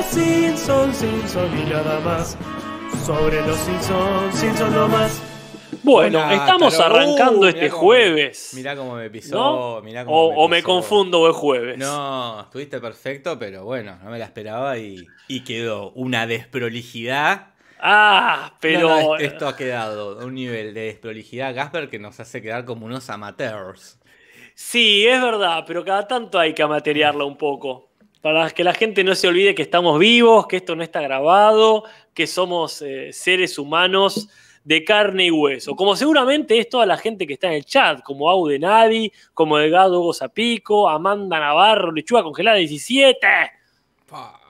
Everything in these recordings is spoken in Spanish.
los Simpsons, Simpsons y nada más. Sobre los Simpsons, Simpsons no más. Bueno, Hola, estamos arrancando Uh, este mirá cómo- jueves. Mirá cómo me pisó. ¿no? mirá cómo o, o me confundo o es jueves. No, estuviste perfecto, pero bueno, no me la esperaba y, y quedó una desprolijidad. Ah, pero. No, no, esto ha quedado a un nivel de desprolijidad, Gasper, que nos hace quedar como unos amateurs. Sí, es verdad, pero cada tanto hay que materiarla un poco. Para que la gente no se olvide que estamos vivos, que esto no está grabado, que somos eh, seres humanos de carne y hueso. Como seguramente es toda la gente que está en el chat, como Audenadi, como Delgado Hugo Zapico, Amanda Navarro, Lechuga Congelada 17. Pa,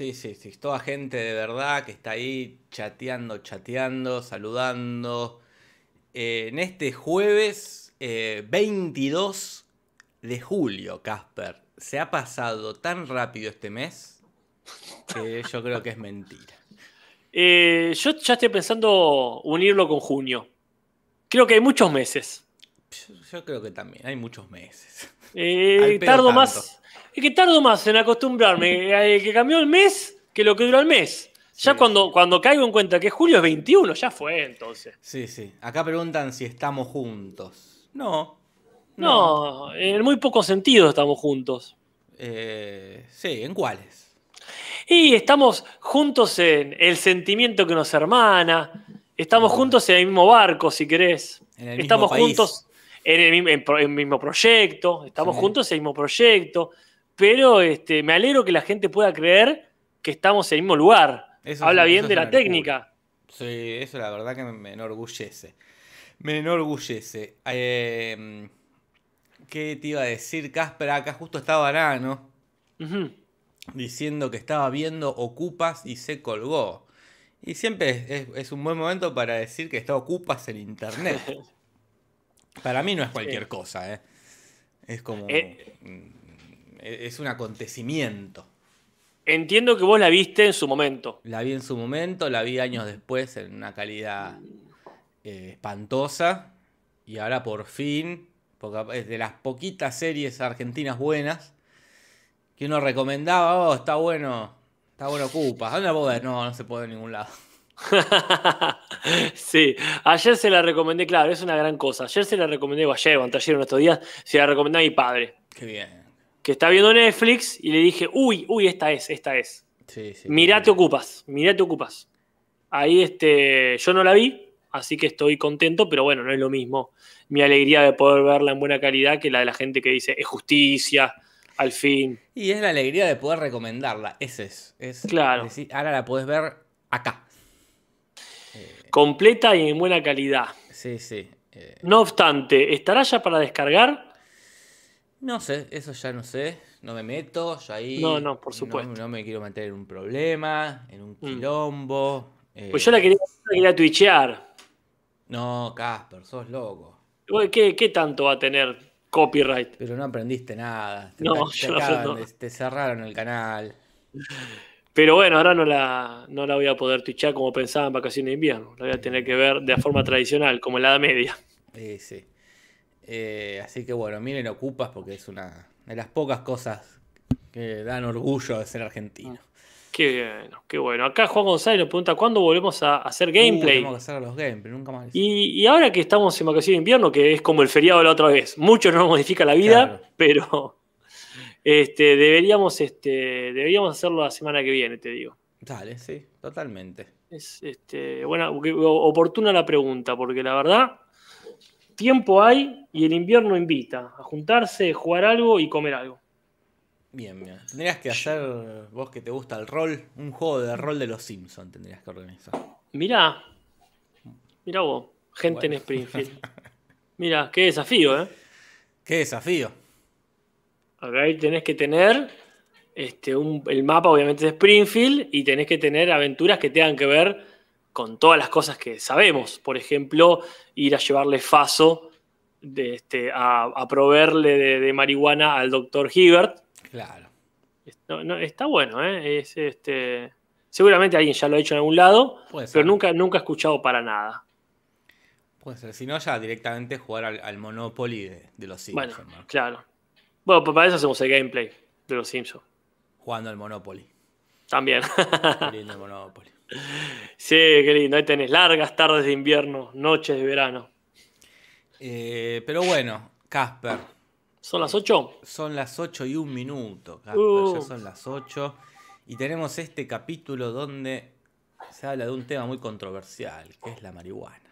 Sí, sí, sí. Toda gente de verdad que está ahí chateando, chateando, saludando. Eh, en este jueves eh, 22 de julio, Casper. Se ha pasado tan rápido este mes que yo creo que es mentira. Eh, yo ya estoy pensando unirlo con junio. Creo que hay muchos meses. Yo, yo creo que también, hay muchos meses. Eh, tardo tanto. más. Es que tardo más en acostumbrarme. eh, que cambió el mes que lo que duró el mes. Ya Sí, cuando, sí. cuando caigo en cuenta que julio es 21, ya fue entonces. Sí, sí. Acá preguntan si estamos juntos. No. No, en muy pocos sentidos estamos juntos. Eh, sí, ¿en cuáles? Y estamos juntos en el sentimiento que nos hermana. Estamos Mm. juntos en el mismo barco, si querés. En el mismo Estamos país. juntos en el, en mismo proyecto. Estamos Sí. juntos en el mismo proyecto. Pero este, me alegro que la gente pueda creer que estamos en el mismo lugar. Eso Habla es- bien de la técnica. Sí, eso la verdad que me, me enorgullece. Me enorgullece. Eh, ¿Qué te iba a decir, Casper? Acá justo estaba Arano Ujú. diciendo que estaba viendo Ocupas y se colgó. Y siempre es, es- es un buen momento para decir que está Ocupas en internet. Para mí no es cualquier Sí. cosa, ¿eh? Es como. Eh. mm, Es un acontecimiento. Entiendo que vos la viste en su momento. La vi en su momento, la vi años después en una calidad eh, espantosa. Y ahora por fin, porque es de las poquitas series argentinas buenas que uno recomendaba, oh, está bueno, está bueno Cupa. ¿Dónde la puedo ver? No, no se puede en ningún lado. sí, ayer se la recomendé, claro, es una gran cosa. Ayer se la recomendé, o ayer o anteayer, en estos días, se la recomendé a mi padre, Qué bien. que está viendo Netflix, y le dije, uy, uy, esta es, esta es. Sí, sí. Mirá, te ocupas, mirá, te ocupas. Ahí este, yo no la vi, así que estoy contento, pero bueno, no es lo mismo mi alegría de poder verla en buena calidad que la de la gente que dice, es justicia, al fin. Y es la alegría de poder recomendarla. Ese es. es Claro. decir, ahora la podés ver acá. Completa y en buena calidad. Sí, sí. Eh, No obstante, ¿estará ya para descargar? No sé, eso ya no sé. No me meto, yo ahí. No, no, por supuesto. No, me quiero meter en un problema, en un Mm. quilombo. eh, Pues yo la quería, la quería twitchear. No, Casper, sos loco. ¿Qué, qué tanto va a tener copyright? Pero no aprendiste nada. Te, No, te acaban te cerraron el canal. Pero bueno, ahora no la, no la voy a poder twitchear como pensaba en vacaciones de invierno. La voy a tener que ver de forma tradicional, como en la Edad Media. Eh, sí. Eh, así que bueno, miren Ocupas porque es una de las pocas cosas que dan orgullo de ser argentino. Qué bueno, qué bueno. Acá Juan González nos pregunta cuándo volvemos a hacer Uh, gameplay. tenemos que hacer los gameplay, nunca más. y, y ahora que estamos en vacaciones de invierno, que es como el feriado la otra vez, mucho no nos modifica la vida, Claro. pero este, deberíamos, este, deberíamos hacerlo la semana que viene, te digo. Dale, sí, totalmente. Es este, buena, oportuna la pregunta, porque la verdad, tiempo hay y el invierno invita a juntarse, jugar algo y comer algo. Bien, bien. Tendrías que hacer, vos que te gusta el rol, un juego de rol de los Simpsons tendrías que organizar. Mirá, mirá vos, gente en. Springfield. Mirá, qué desafío, ¿eh? ¡Qué desafío! Acá ahí tenés que tener este, un- el mapa, obviamente, de Springfield y tenés que tener aventuras que tengan que ver con todas las cosas que sabemos. Por ejemplo, ir a llevarle faso de, este, a, a proveerle de, de marihuana al doctor Hibbert. Claro. No, no, está bueno, ¿eh? Es, este, seguramente alguien ya lo ha hecho en algún lado, pero nunca, nunca he escuchado para nada. Puede ser. Si no, ya directamente jugar al, al Monopoly de, de los Bueno, Simpsons. ¿no? claro. Bueno, pues para eso hacemos el gameplay de los Simpsons. Jugando al Monopoly. También. Qué lindo Monopoly. sí, qué lindo. Ahí tenés largas tardes de invierno, noches de verano. Eh, pero bueno, Casper. ¿Son las 8? Son las 8 y un minuto, Casper. Uh. Ya son las 8. Y tenemos este capítulo donde se habla de un tema muy controversial, que es la marihuana.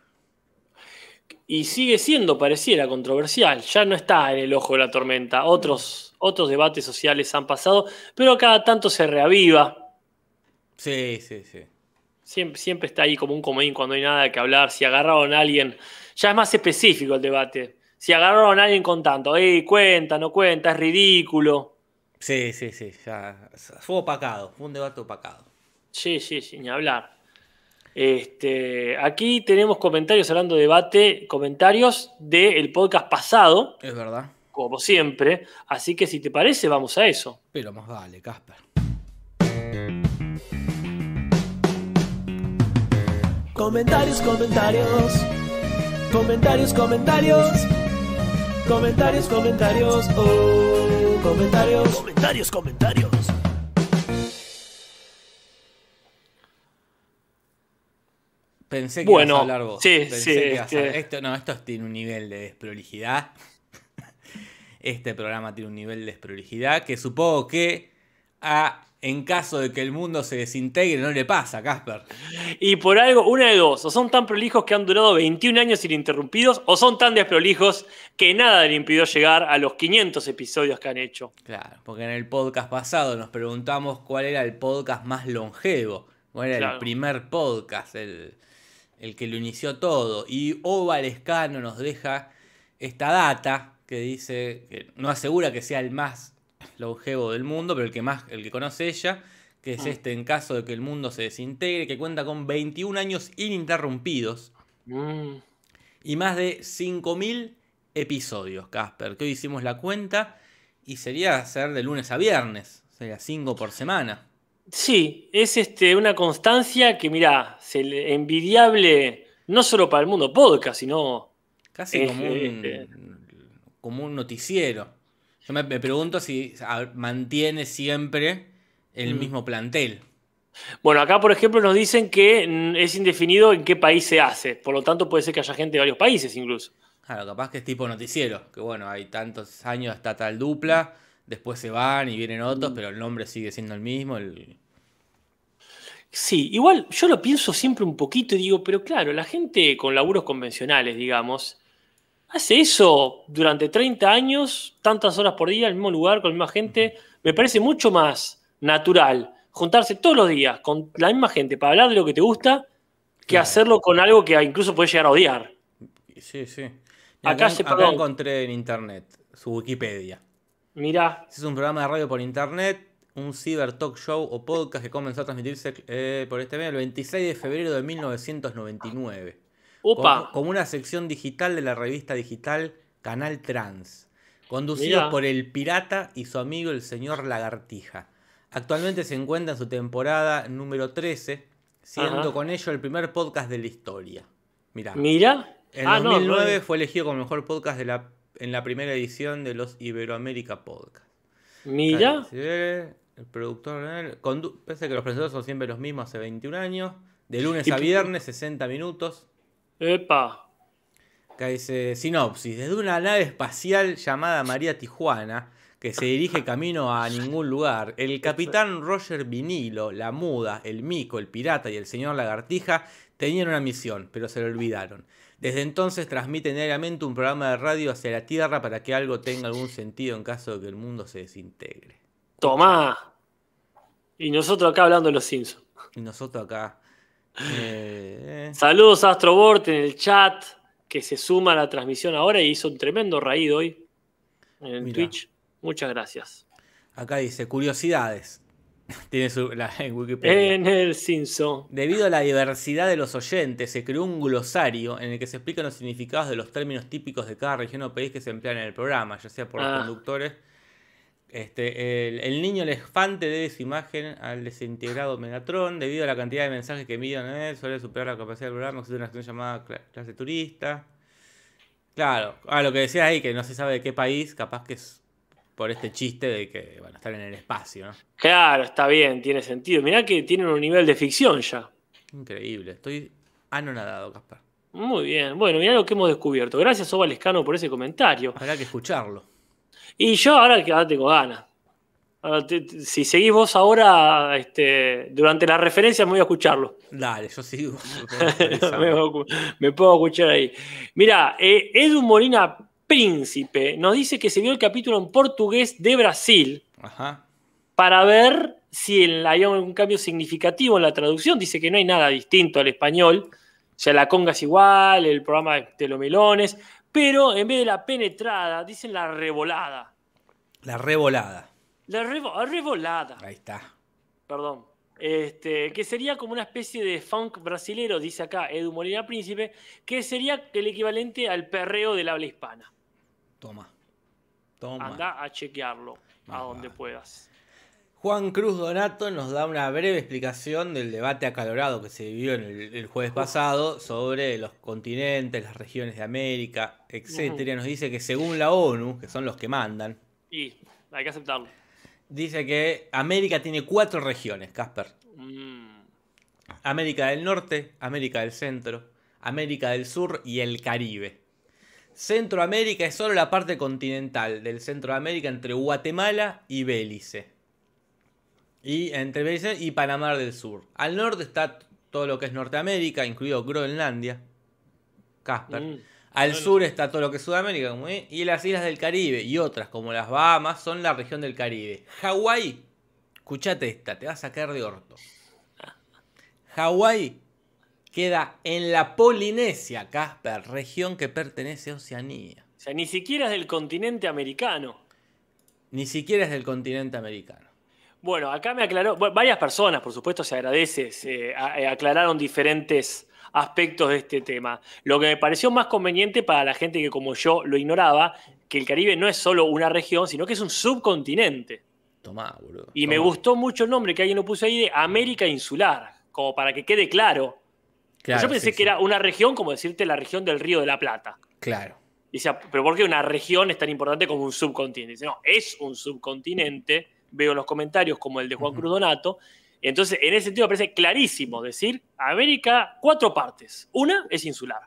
Y sigue siendo, pareciera, controversial. Ya no está en el ojo de la tormenta. Otros, otros debates sociales han pasado, pero cada tanto se reaviva. Sí, sí, sí. Siempre, siempre está ahí como un comodín cuando hay nada que hablar. Si agarraron a alguien, ya es más específico el debate. Si agarraron a alguien con tanto, ¡Ey, cuenta, no cuenta, es ridículo! Sí, sí, sí. Ya fue opacado, fue un debate opacado. Sí, sí, sí, ni hablar. Este, aquí tenemos comentarios hablando de debate, comentarios del podcast pasado, Es verdad. como siempre. Así que si te parece, vamos a eso. Pero más vale, Casper. Comentarios, comentarios. Comentarios, comentarios. Comentarios, comentarios. Oh, comentarios. Comentarios, comentarios. Pensé que Bueno, ibas a hablar vos. sí, Pensé sí, que ibas a este- hablar- Esto, no, esto tiene un nivel de desprolijidad. Este programa tiene un nivel de desprolijidad que supongo que a, en caso de que el mundo se desintegre no le pasa, Casper. Y por algo, una de dos, o son tan prolijos que han durado 21 años ininterrumpidos, o son tan desprolijos que nada le impidió llegar a los 500 episodios que han hecho. Claro, porque en el podcast pasado nos preguntamos cuál era el podcast más longevo, cuál era Claro. el primer podcast, el, el que lo inició todo. Y Oval Escano nos deja esta data que dice, que no asegura que sea el más longevo del mundo, pero el que más, el que conoce ella, que es Mm. este en caso de que el mundo se desintegre, que cuenta con 21 años ininterrumpidos Mm. y más de 5.000 episodios, Casper, que hoy hicimos la cuenta y sería hacer de lunes a viernes, sería 5 por semana. Sí, es este, una constancia que, mira, se le- envidiable no solo para el mundo podcast, sino Casi Es, como eh, un, como un noticiero. Yo me, me pregunto si a- mantiene siempre el Mm. mismo plantel. Bueno, acá por ejemplo nos dicen que es indefinido en qué país se hace, por lo tanto puede ser que haya gente de varios países incluso. Claro, capaz que es tipo noticiero, que bueno, hay tantos años hasta tal dupla, después se van y vienen otros, Mm. pero el nombre sigue siendo el mismo. el- Sí, igual yo lo pienso siempre un poquito y digo, pero claro, la gente con laburos convencionales, digamos, hace eso durante 30 años, tantas horas por día, en el mismo lugar, con la misma gente, me parece mucho más natural juntarse todos los días con la misma gente para hablar de lo que te gusta que Claro. hacerlo con algo que incluso puedes llegar a odiar. Sí, sí. Acá Acá, se- acá encontré en internet su Wikipedia. Mirá, es un programa de radio por internet, un ciber talk show o podcast que comenzó a transmitirse eh, por este medio el 26 de febrero de 1999. Opa, Como, una sección digital de la revista digital Canal Trans. Conducido Mirá. por el pirata y su amigo el señor Lagartija. Actualmente se encuentra en su temporada número 13, siendo Ajá. con ello el primer podcast de la historia. Mirá. mira. En Ah, no, 2009 no, fue elegido como mejor podcast de la, en la primera edición de los Iberoamérica Podcast. Mira, Sí, el productor. eh, condu- Pese que los presentadores son siempre los mismos hace 21 años. De lunes a viernes, 60 minutos. Epa, Acá dice sinopsis. Desde una nave espacial llamada María Tijuana, que se dirige camino a ningún lugar, el capitán Roger Vinilo, la muda, el mico, el pirata y el señor Lagartija tenían una misión, pero se lo olvidaron. Desde entonces transmiten diariamente un programa de radio hacia la Tierra para que algo tenga algún sentido en caso de que el mundo se desintegre. tomá. Y nosotros acá hablando de los Simpsons. Y nosotros acá. Eh, Saludos a Astrobort en el chat que se suma a la transmisión ahora y hizo un tremendo raído hoy en Mirá. Twitch. Muchas gracias. acá dice curiosidades. Tiene su, la, en Wikipedia. En el Simpson. Debido a la diversidad de los oyentes, se creó un glosario en el que se explican los significados de los términos típicos de cada región o país que se emplean en el programa, ya sea por Ah. los conductores. Este, el, el niño elefante debe su imagen al desintegrado Megatron. Debido a la cantidad de mensajes que envían, eh, suele superar la capacidad del programa. Existe una acción llamada cla- clase turista. Claro, ah, lo que decía ahí, que no se sabe de qué país, capaz que es por este chiste de que van a estar en el espacio, ¿no? Claro, está bien, tiene sentido. Mirá que tienen un nivel de ficción ya. Increíble, estoy anonadado, Caspar. Muy bien, bueno, mirá lo que hemos descubierto. Gracias, Oval Lescano, por ese comentario. Habrá que escucharlo. Y yo ahora que ahora tengo ganas. Ahora, te- te- si seguís vos ahora, este, durante las referencias me voy a escucharlo. Dale, yo sigo. me, puedo, me puedo escuchar ahí. Mira, eh, Edu Molina Príncipe nos dice que se vio el capítulo en portugués de Brasil Ajá. para ver si hay algún cambio significativo en la traducción. Dice que no hay nada distinto al español. O sea, la conga es igual, el programa de los melones, pero en vez de la penetrada, dicen la revolada. La revolada. La revo- revolada. Ahí está. perdón. Este, que sería como una especie de funk brasilero, dice acá Edu Molina Príncipe, que sería el equivalente al perreo del habla hispana. Toma. Toma. Anda a chequearlo a Ah, donde puedas. Juan Cruz Donato nos da una breve explicación del debate acalorado que se vivió en el, el jueves pasado sobre los continentes, las regiones de América, etcétera. Nos dice que según la ONU, que son los que mandan, Y hay que aceptarlo. dice que América tiene cuatro regiones, Casper. Mm, América del Norte, América del Centro, América del Sur y el Caribe. Centroamérica es solo la parte continental del Centro de América entre Guatemala y Belice. Y entre Belice y Panamá del Sur. Al norte está todo lo que es Norteamérica, incluido Groenlandia. Casper. mm. Al Bueno. sur está todo lo que es Sudamérica, y las islas del Caribe y otras como las Bahamas son la región del Caribe. Hawái, escuchate esta, te vas a caer de orto. Hawái queda en la Polinesia, Casper, región que pertenece a Oceanía. O sea, ni siquiera es del continente americano. Ni siquiera es del continente americano. Bueno, acá me aclaró, bueno, varias personas, por supuesto, se agradece, se eh, aclararon diferentes aspectos de este tema. Lo que me pareció más conveniente para la gente que como yo lo ignoraba, que el Caribe no es solo una región, sino que es un subcontinente. Tomá, boludo. Y me gustó mucho el nombre que alguien lo puso ahí de América Insular, como para que quede claro. Claro, yo pensé sí, que sí. era una región, como decirte la región del Río de la Plata. Claro. Y decía, pero ¿por qué una región es tan importante como un subcontinente? Dice, no, es un subcontinente. Veo los comentarios como el de Juan Ujú. Cruz Donato. Entonces, en ese sentido me parece clarísimo decir, América, cuatro partes. Una es insular.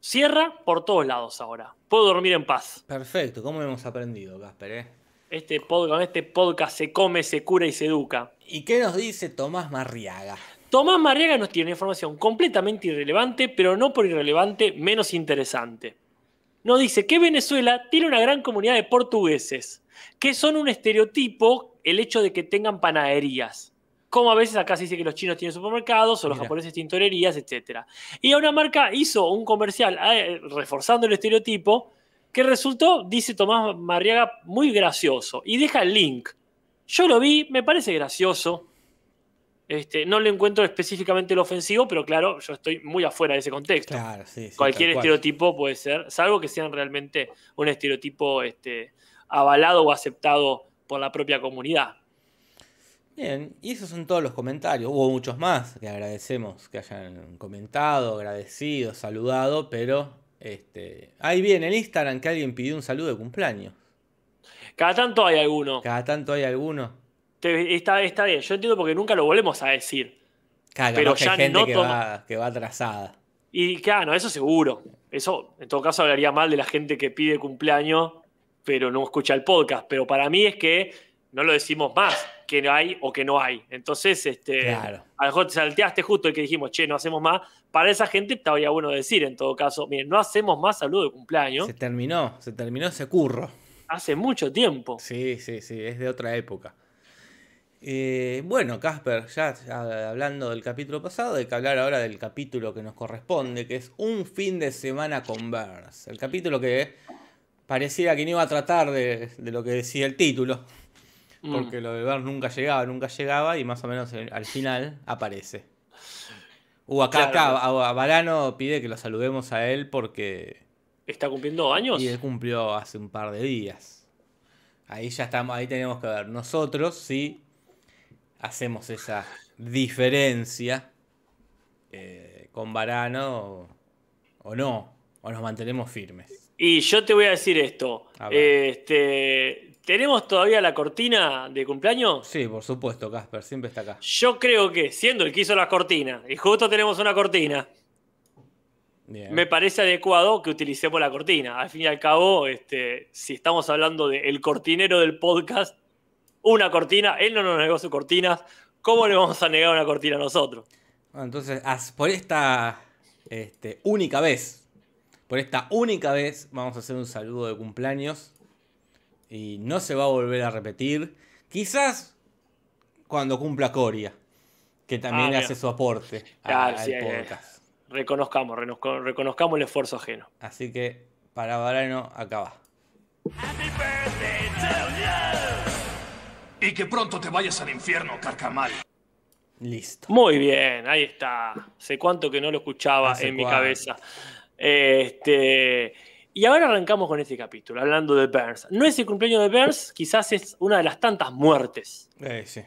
Cierra por todos lados ahora. Puedo dormir en paz. Perfecto, ¿cómo hemos aprendido, Casper? eh? Este podcast, este podcast se come, se cura y se educa. ¿Y qué nos dice Tomás Marriaga? Tomás Marriaga nos tiene información completamente irrelevante, pero no por irrelevante menos interesante. Nos dice que Venezuela tiene una gran comunidad de portugueses, que son un estereotipo el hecho de que tengan panaderías. Como a veces acá se dice que los chinos tienen supermercados o los Mira. japoneses tintorerías, etc. Y una marca hizo un comercial eh, reforzando el estereotipo que resultó, dice Tomás Marriaga, muy gracioso. Y deja el link. Yo lo vi, me parece gracioso. Este, no le encuentro específicamente lo ofensivo, pero claro, yo estoy muy afuera de ese contexto. Claro, sí. sí, Cualquier estereotipo puede ser, salvo que sean realmente un estereotipo este, avalado o aceptado por la propia comunidad. Bien, y esos son todos los comentarios. Hubo muchos más que agradecemos que hayan comentado, agradecido, saludado, pero este, ahí viene en Instagram que alguien pidió un saludo de cumpleaños. Cada tanto hay alguno. Cada tanto hay alguno. Te- está, está bien, yo entiendo porque nunca lo volvemos a decir. Cada Pero que hay ya gente no que, toma- va, que va atrasada. Y claro, eso seguro. Eso en todo caso hablaría mal de la gente que pide cumpleaños, pero no escucha el podcast. Pero para mí es que no lo decimos más, que hay o que no hay. Entonces, este, Claro. a lo mejor te salteaste justo el que dijimos, che, no hacemos más. Para esa gente estaría bueno decir, en todo caso, miren, no hacemos más saludo de cumpleaños Se terminó, se terminó ese curro. hace mucho tiempo. Sí, sí, sí, es de otra época. Eh, bueno, Casper, ya, ya hablando del capítulo pasado, hay que hablar ahora del capítulo que nos corresponde, que es Un fin de semana con Burns. El capítulo que pareciera que no iba a tratar de, de lo que decía el título, Mm. porque lo de Burns nunca llegaba, nunca llegaba, y más o menos en- al final aparece. Uh, acá, Claro. acá, a- Varano pide que lo saludemos a él porque ¿Está cumpliendo años? y él cumplió hace un par de días. Ahí ya estamos, ahí tenemos que ver. Nosotros sí hacemos esa diferencia eh, con Varano o, no, o nos mantenemos firmes. Y yo te voy a decir esto. A. Este, ¿Tenemos todavía la cortina de cumpleaños? Sí, por supuesto, Casper, siempre está acá. Yo creo que, siendo el que hizo la cortina, y justo tenemos una cortina, Bien. me parece adecuado que utilicemos la cortina. Al fin y al cabo, este, si estamos hablando del cortinero del podcast, una cortina, él no nos negó sus cortinas, ¿cómo le vamos a negar una cortina a nosotros? Bueno, entonces, por esta este, única vez, por esta única vez, vamos a hacer un saludo de cumpleaños. Y no se va a volver a repetir. Quizás cuando cumpla Coria, que también Ah, hace su aporte a- Claro, al sí, eh. podcast. Reconozcamos, reconozcamos el esfuerzo ajeno. Así que, para Varano, acá va. Y que pronto te vayas al infierno, carcamal. Listo. Muy bien, ahí está. Sé cuánto que no lo escuchaba Hace en mi cabeza. Este, y ahora arrancamos con este capítulo, hablando de Burns. No es el cumpleaños de Burns, quizás es una de las tantas muertes Eh, sí.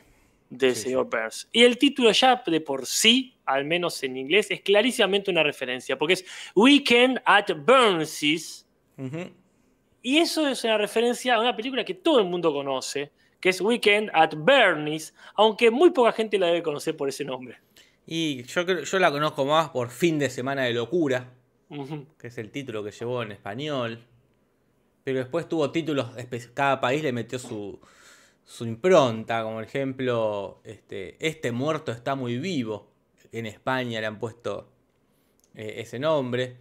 del Sí, señor Burns. Y el título ya de por sí, al menos en inglés, es clarísimamente una referencia, porque es Weekend at Burns's. Y eso es una referencia a una película que todo el mundo conoce, que es Weekend at Bernie's, aunque muy poca gente la debe conocer por ese nombre. Y yo, yo la conozco más por Fin de Semana de Locura, que es el título que llevó en español. Pero después tuvo títulos, cada país le metió su, su impronta, como por ejemplo, este, Este muerto está muy vivo. En España le han puesto eh, ese nombre.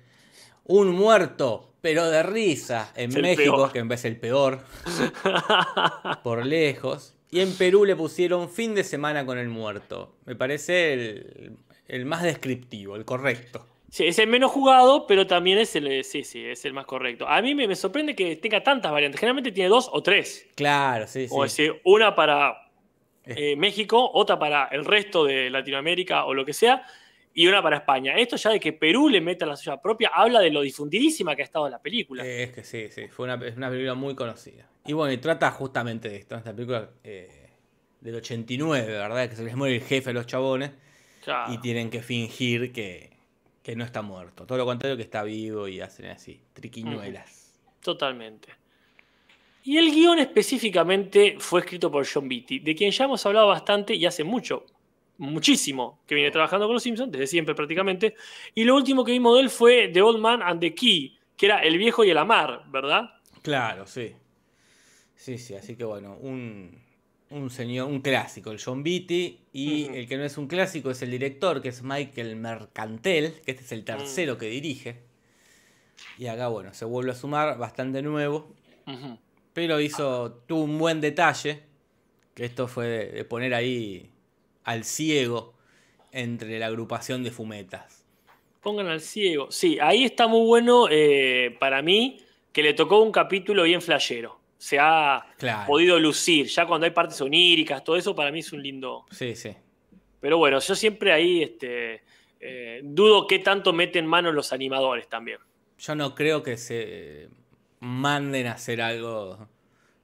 Un muerto, pero de risa, en Es México, que en vez es el peor, por lejos. Y en Perú le pusieron Fin de Semana con el muerto. Me parece el, el más descriptivo, el correcto. Sí, es el menos jugado, pero también es el, sí, sí, es el más correcto. A mí me, me sorprende que tenga tantas variantes. Generalmente tiene dos o tres. Claro, sí, sí. O decir, una para eh, México, otra para el resto de Latinoamérica o lo que sea, y una para España. Esto ya de que Perú le meta la suya propia habla de lo difundidísima que ha estado la película. Eh, Es que sí, sí, fue una película muy conocida. Y bueno, y trata justamente de esto, esta película eh, del 89, ¿verdad? Que se les muere el jefe a los chabones Claro. y tienen que fingir que, que no está muerto. Todo lo contrario, que está vivo y hacen así, triquiñuelas. Totalmente. Y el guion específicamente fue escrito por John Beatty, de quien ya hemos hablado bastante y hace mucho, muchísimo, que viene trabajando con los Simpsons, desde siempre prácticamente. Y lo último que vimos de él fue The Old Man and the Key, que era El Viejo y el Amar, ¿verdad? Claro, sí. Sí, sí, así que bueno, un, un señor, un clásico, el John Beatty. Y el que no es un clásico es el director, que es Michael Mercantel, que este es el Mm. tercero que dirige. Y acá, bueno, se vuelve a sumar, bastante nuevo. Pero hizo, tuvo un buen detalle, que esto fue de, de poner ahí al ciego entre la agrupación de fumetas. Pongan al ciego. Sí, ahí está muy bueno eh, para mí que le tocó un capítulo bien flashero. Se ha Claro. podido lucir. Ya cuando hay partes oníricas, todo eso para mí es un lindo, Sí, sí. Pero bueno, yo siempre ahí este, eh, dudo qué tanto meten mano los animadores también. Yo no creo que se manden a hacer algo.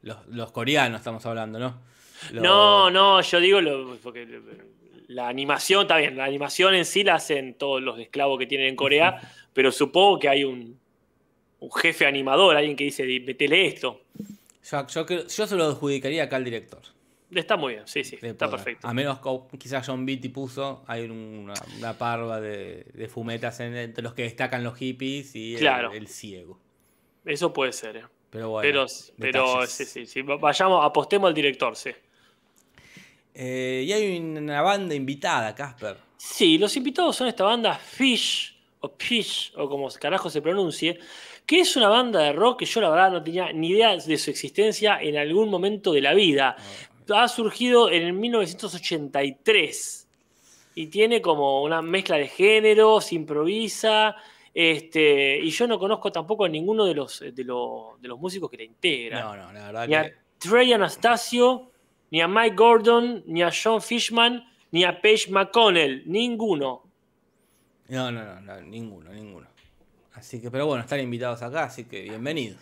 Los, los coreanos estamos hablando, ¿no? No, no, yo digo lo- porque la animación, está bien, la animación en sí la hacen todos los esclavos que tienen en Corea, pero supongo que hay un, un jefe animador, alguien que dice, metele esto. Yo, yo, yo se lo adjudicaría acá al director. Está muy bien, sí, sí, de está poder. perfecto. A menos que quizás John Beatty puso, hay una, una parva de, de fumetas en- entre los que destacan los hippies y el, Claro. el ciego. Eso puede ser, ¿eh? Pero bueno. pero pero sí, sí, sí, vayamos, apostemos al director, sí. Eh, y hay una banda invitada, Casper. Sí, los invitados son esta banda Fish, o Fish, o como carajo se pronuncie, que es una banda de rock que yo la verdad no tenía ni idea de su existencia en algún momento de la vida. Ha surgido en el 1983 y tiene como una mezcla de géneros, improvisa, este, y yo no conozco tampoco a ninguno de los, de los, de los músicos que la integran. No, no, la verdad Ni a. Trey Anastasio, ni a Mike Gordon, ni a John Fishman, ni a Paige McConnell. Ninguno. No, no, no, no, ninguno, ninguno. Así que, pero bueno, están invitados acá, así que bienvenidos.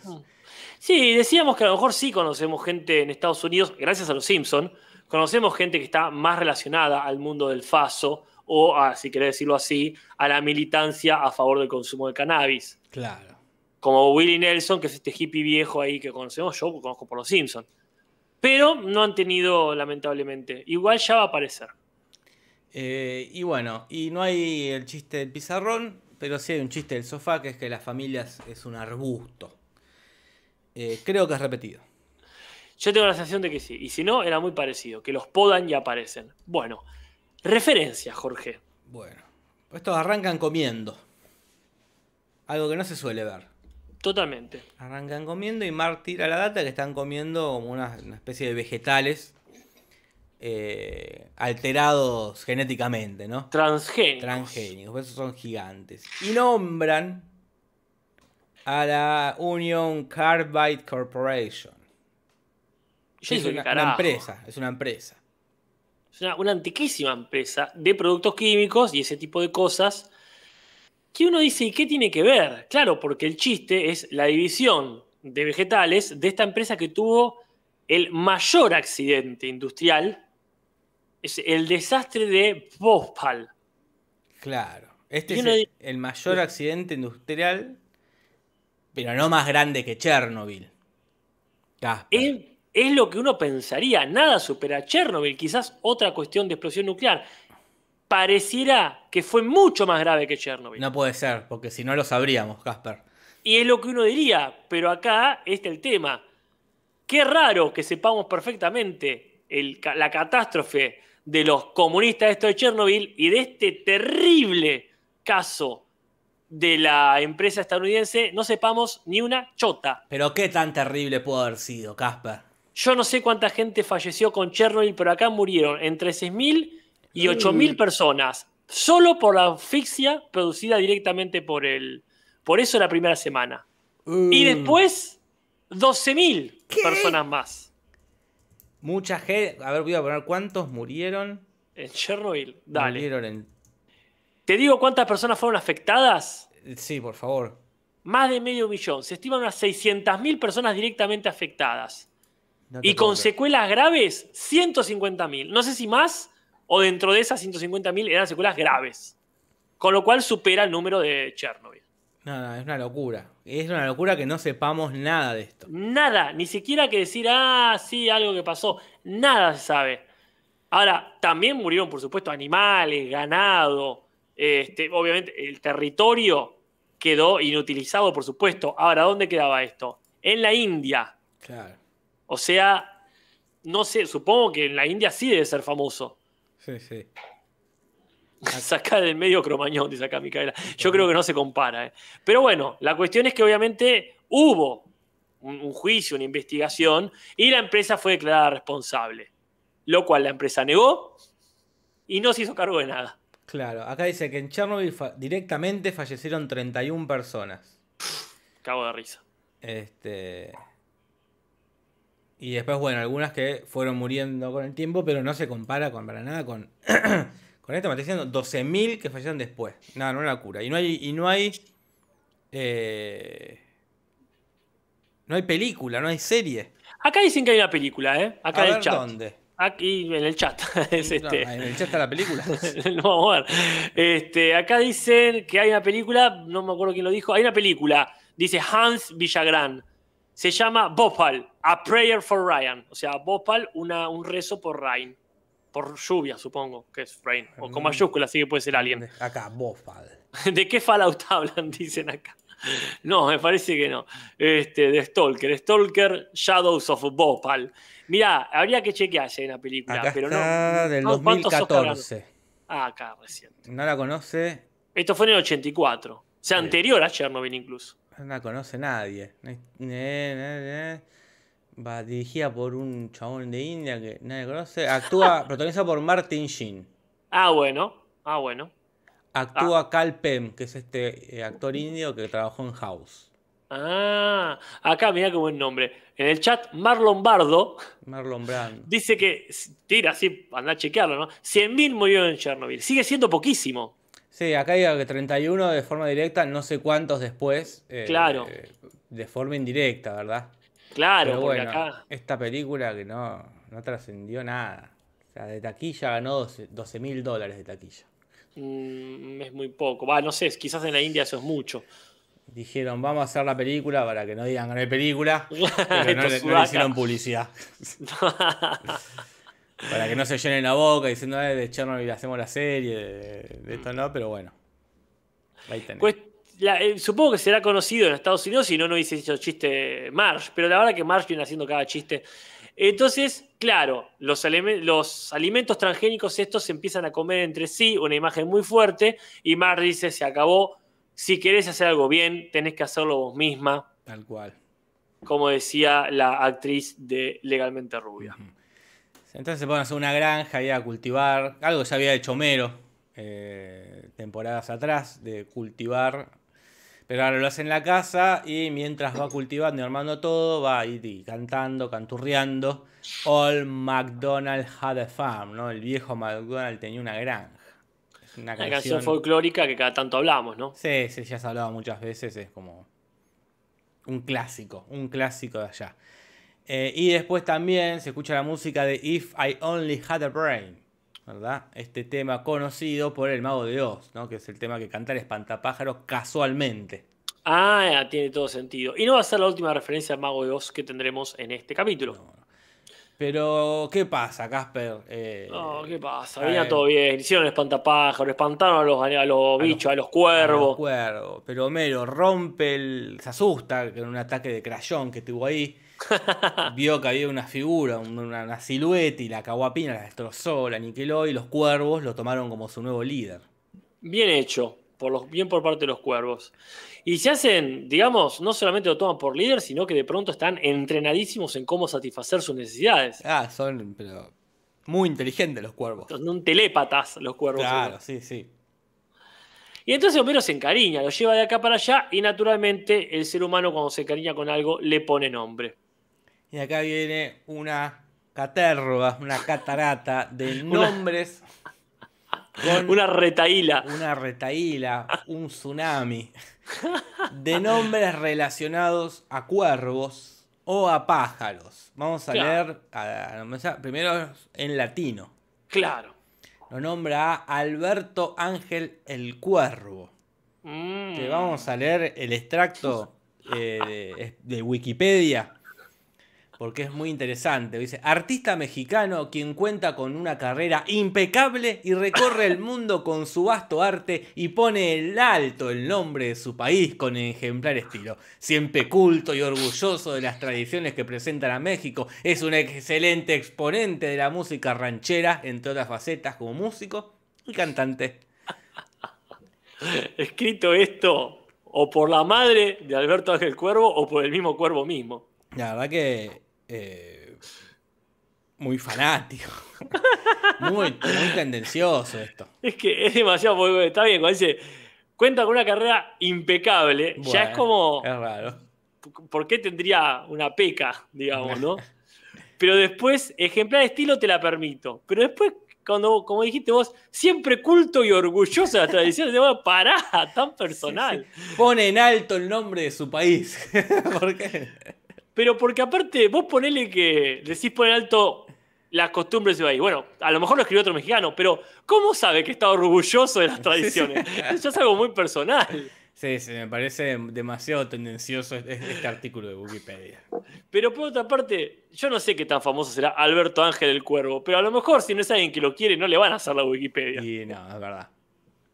Sí, decíamos que a lo mejor sí conocemos gente en Estados Unidos, gracias a los Simpson, conocemos gente que está más relacionada al mundo del faso o, a, si querés decirlo así, a la militancia a favor del consumo de cannabis. Claro. Como Willie Nelson, que es este hippie viejo ahí que conocemos, yo conozco por los Simpson. Pero no han tenido, lamentablemente. Igual ya va a aparecer. Eh, y bueno, y no hay el chiste del pizarrón, pero sí hay un chiste del sofá, que es que las familias es un arbusto. Eh, creo que es repetido. Yo tengo la sensación de que sí. Y si no, era muy parecido. Que los podan y aparecen. Bueno, referencia, Jorge. Bueno, estos arrancan comiendo. Algo que no se suele ver. Totalmente. Arrancan comiendo y Mark tira la data que están comiendo como una, una especie de vegetales eh, alterados genéticamente, ¿no? Transgénicos. Transgénicos, por eso son gigantes. Y nombran a la Union Carbide Corporation. Yo es una, empresa, es una empresa. Es una, una antiquísima empresa de productos químicos y ese tipo de cosas. Que uno dice, ¿y qué tiene que ver? Claro, porque el chiste es la división de vegetales de esta empresa que tuvo el mayor accidente industrial. Es el desastre de Bhopal. Claro. Este es el, mayor accidente industrial, pero no más grande que Chernobyl. Es, es lo que uno pensaría. Nada supera a Chernobyl. Quizás otra cuestión de explosión nuclear. Pareciera que fue mucho más grave que Chernobyl. No puede ser, porque si no lo sabríamos, Casper. Y es lo que uno diría, pero acá está el tema. Qué raro que sepamos perfectamente el la catástrofe de los comunistas de esto de Chernobyl y de este terrible caso de la empresa estadounidense, no sepamos ni una chota. Pero qué tan terrible pudo haber sido, Casper. Yo no sé cuánta gente falleció con Chernobyl, pero acá murieron entre 6.000 y 8.000 personas, solo por la asfixia producida directamente por el... Por eso la primera semana. Y después, 12.000 personas más. Mucha gente. A ver, voy a poner cuántos murieron. En Chernobyl, dale. Murieron en. ¿Te digo cuántas personas fueron afectadas? Sí, por favor. Más de medio millón. Se estiman unas 600.000 personas directamente afectadas. No Y con creer. secuelas graves, 150.000. No sé si más o dentro de esas 150.000 eran secuelas graves. Con lo cual supera el número de Chernobyl. No, no, es una locura. Es una locura que no sepamos nada de esto. Nada, ni siquiera que decir, ah, sí, algo que pasó. Nada se sabe. Ahora, también murieron, por supuesto, animales, ganado. Este, obviamente, el territorio quedó inutilizado, por supuesto. Ahora, ¿dónde quedaba esto? En la India. Claro. O sea, no sé, supongo que en la India sí debe ser famoso. Sí, sí. Sacar del medio Cromañón, dice acá Micaela. Yo creo que no se compara. ¿eh? Pero bueno, la cuestión es que obviamente hubo un, un juicio, una investigación, y la empresa fue declarada responsable. Lo cual la empresa negó y no se hizo cargo de nada. Claro. Acá dice que en Chernobyl fa- directamente fallecieron 31 personas. Cago de risa. Este. Y después, bueno, algunas que fueron muriendo con el tiempo, pero no se compara con, para nada con. con esto me está diciendo 12.000 que fallecieron después. No, no, una cura. Y no hay. Y no hay. eh, no hay película, no hay serie. Acá dicen que hay una película, ¿eh? Acá A en el chat. dónde. Aquí en el chat. es No, este. en el chat está la película. Lo vamos a ver. Este, acá dicen que hay una película, no me acuerdo quién lo dijo, hay una película, dice Hans Villagrán. Se llama Bhopal, A Prayer for Ryan. O sea, Bhopal, una, un rezo por Ryan. Por lluvia, supongo, que es Rain. O con Mm. mayúscula, así que puede ser alguien. Acá, Bofal. ¿De qué Fallout hablan? Dicen acá. No, me parece que no. Este, de Stalker. Stalker Shadows of Bhopal. Mirá, habría que chequear si hay una película, Acá pero está no. del no, ¿cuántos Oscar ganó? 2014. Ah, acá recién. No la conoce. Esto fue en el 84. O sea, anterior a Chernobyl incluso. No la conoce nadie. Va dirigida por un chabón de India que nadie conoce. Actúa, protagonizada por Martin Sheen. Ah, bueno. Ah, bueno. Actúa Cal Pem, que es este eh, actor indio que trabajó en House. Ah, acá mirá qué buen nombre. En el chat, Marlon Bardo Marlon Brando. dice que, tira así, anda a chequearlo, ¿no? 100.000 murieron en Chernobyl. Sigue siendo poquísimo. Sí, acá hay que 31 de forma directa, no sé cuántos después. eh, Claro. eh, de forma indirecta, ¿verdad? Claro, Pero porque bueno, acá. esta película que no, no trascendió nada. O sea, de taquilla ganó 12 mil dólares de taquilla. mm, es muy poco. Va, no sé, quizás en la India eso es mucho. Dijeron, vamos a hacer la película para que no digan que no hay película, pero no, no le hicieron publicidad. Para que no se llenen la boca diciendo, "Eh, de Chernobyl hacemos la serie, de, de esto no, pero bueno. Ahí tenés. Pues, la- eh, supongo que será conocido en Estados Unidos si no, no hubiese hecho chiste Marsh, pero la verdad que Marsh viene haciendo cada chiste. Entonces, claro, los alimentos transgénicos estos se empiezan a comer entre sí, una imagen muy fuerte, y Marsh dice, se acabó, si querés hacer algo bien, tenés que hacerlo vos misma, Tal cual. como decía la actriz de Legalmente Rubia. Entonces se ponen a hacer una granja y a cultivar, algo que ya había hecho Homero eh, temporadas atrás, de cultivar, pero ahora lo hace en la casa y mientras va cultivando y armando todo, va y cantando, canturreando. All McDonald had a farm, ¿no? El viejo McDonald tenía una granja. Es una Una canción. canción folclórica que cada tanto hablamos, ¿no? Sí, sí, ya se ha hablado muchas veces, es como un clásico, un clásico de allá. Eh, y después también se escucha la música de If I Only Had a Brain, ¿verdad? Este tema conocido por el Mago de Oz, ¿no? Que es el tema que canta el espantapájaros casualmente. Ah, tiene todo sentido. Y no va a ser la última referencia al Mago de Oz que tendremos en este capítulo. Pero, ¿qué pasa, Casper? Eh, No, ¿qué pasa? Venía todo bien. Hicieron el espantapájaros, espantaron a los, a los bichos, a los A los cuervos. cuervos. Pero Homero rompe el. se asusta con un ataque de crayón que tuvo ahí. Vio que había una figura, un- una, una silueta y la caguapina la destrozó, la aniquiló y los cuervos lo tomaron como su nuevo líder. Bien hecho, por los, bien por parte de los cuervos. Y se hacen, digamos, no solamente lo toman por líder, sino que de pronto están entrenadísimos en cómo satisfacer sus necesidades. Ah, son pero muy inteligentes los cuervos. Son telépatas los cuervos. Claro, sí, sí. Y entonces Homero se encariña, lo lleva de acá para allá y naturalmente el ser humano cuando se encariña con algo le pone nombre. Y acá viene una caterva, una catarata de nombres con Una retaíla. una retaíla, un tsunami de nombres relacionados a cuervos o a pájaros. Vamos a Claro. leer a- a empezar primero en latino. Claro. Lo nombra a Alberto Ángel el Cuervo. Mm. Te vamos a leer el extracto eh, de, de Wikipedia. Porque es muy interesante. Dice, artista mexicano quien cuenta con una carrera impecable y recorre el mundo con su vasto arte y pone en alto el nombre de su país con ejemplar estilo. Siempre culto y orgulloso de las tradiciones que presentan a México, es un excelente exponente de la música ranchera, entre otras facetas como músico y cantante. Escrito esto o por la madre de Alberto Ángel Cuervo o por el mismo Cuervo mismo. La verdad que eh, muy fanático. muy, muy tendencioso esto. Es que es demasiado, está bien, cuando dice, cuenta con una carrera impecable, ya Bueno, es como, Es raro. ¿por qué tendría una peca, digamos, no? Pero después, ejemplar de estilo te la permito. Pero después, cuando, como dijiste vos, siempre culto y orgulloso de las tradiciones, te voy pará, tan personal. Pone en alto el nombre de su país. ¿Por qué? Pero porque aparte, vos ponele que decís poner alto las costumbres de país. Bueno, a lo mejor lo escribió otro mexicano, pero ¿cómo sabe que está orgulloso de las tradiciones? Eso es algo muy personal. Sí, sí, me parece demasiado tendencioso este, este artículo de Wikipedia. Pero por otra parte, yo no sé qué tan famoso será Alberto Ángel el Cuervo, pero a lo mejor si no es alguien que lo quiere, no le van a hacer la Wikipedia. Y no, es verdad.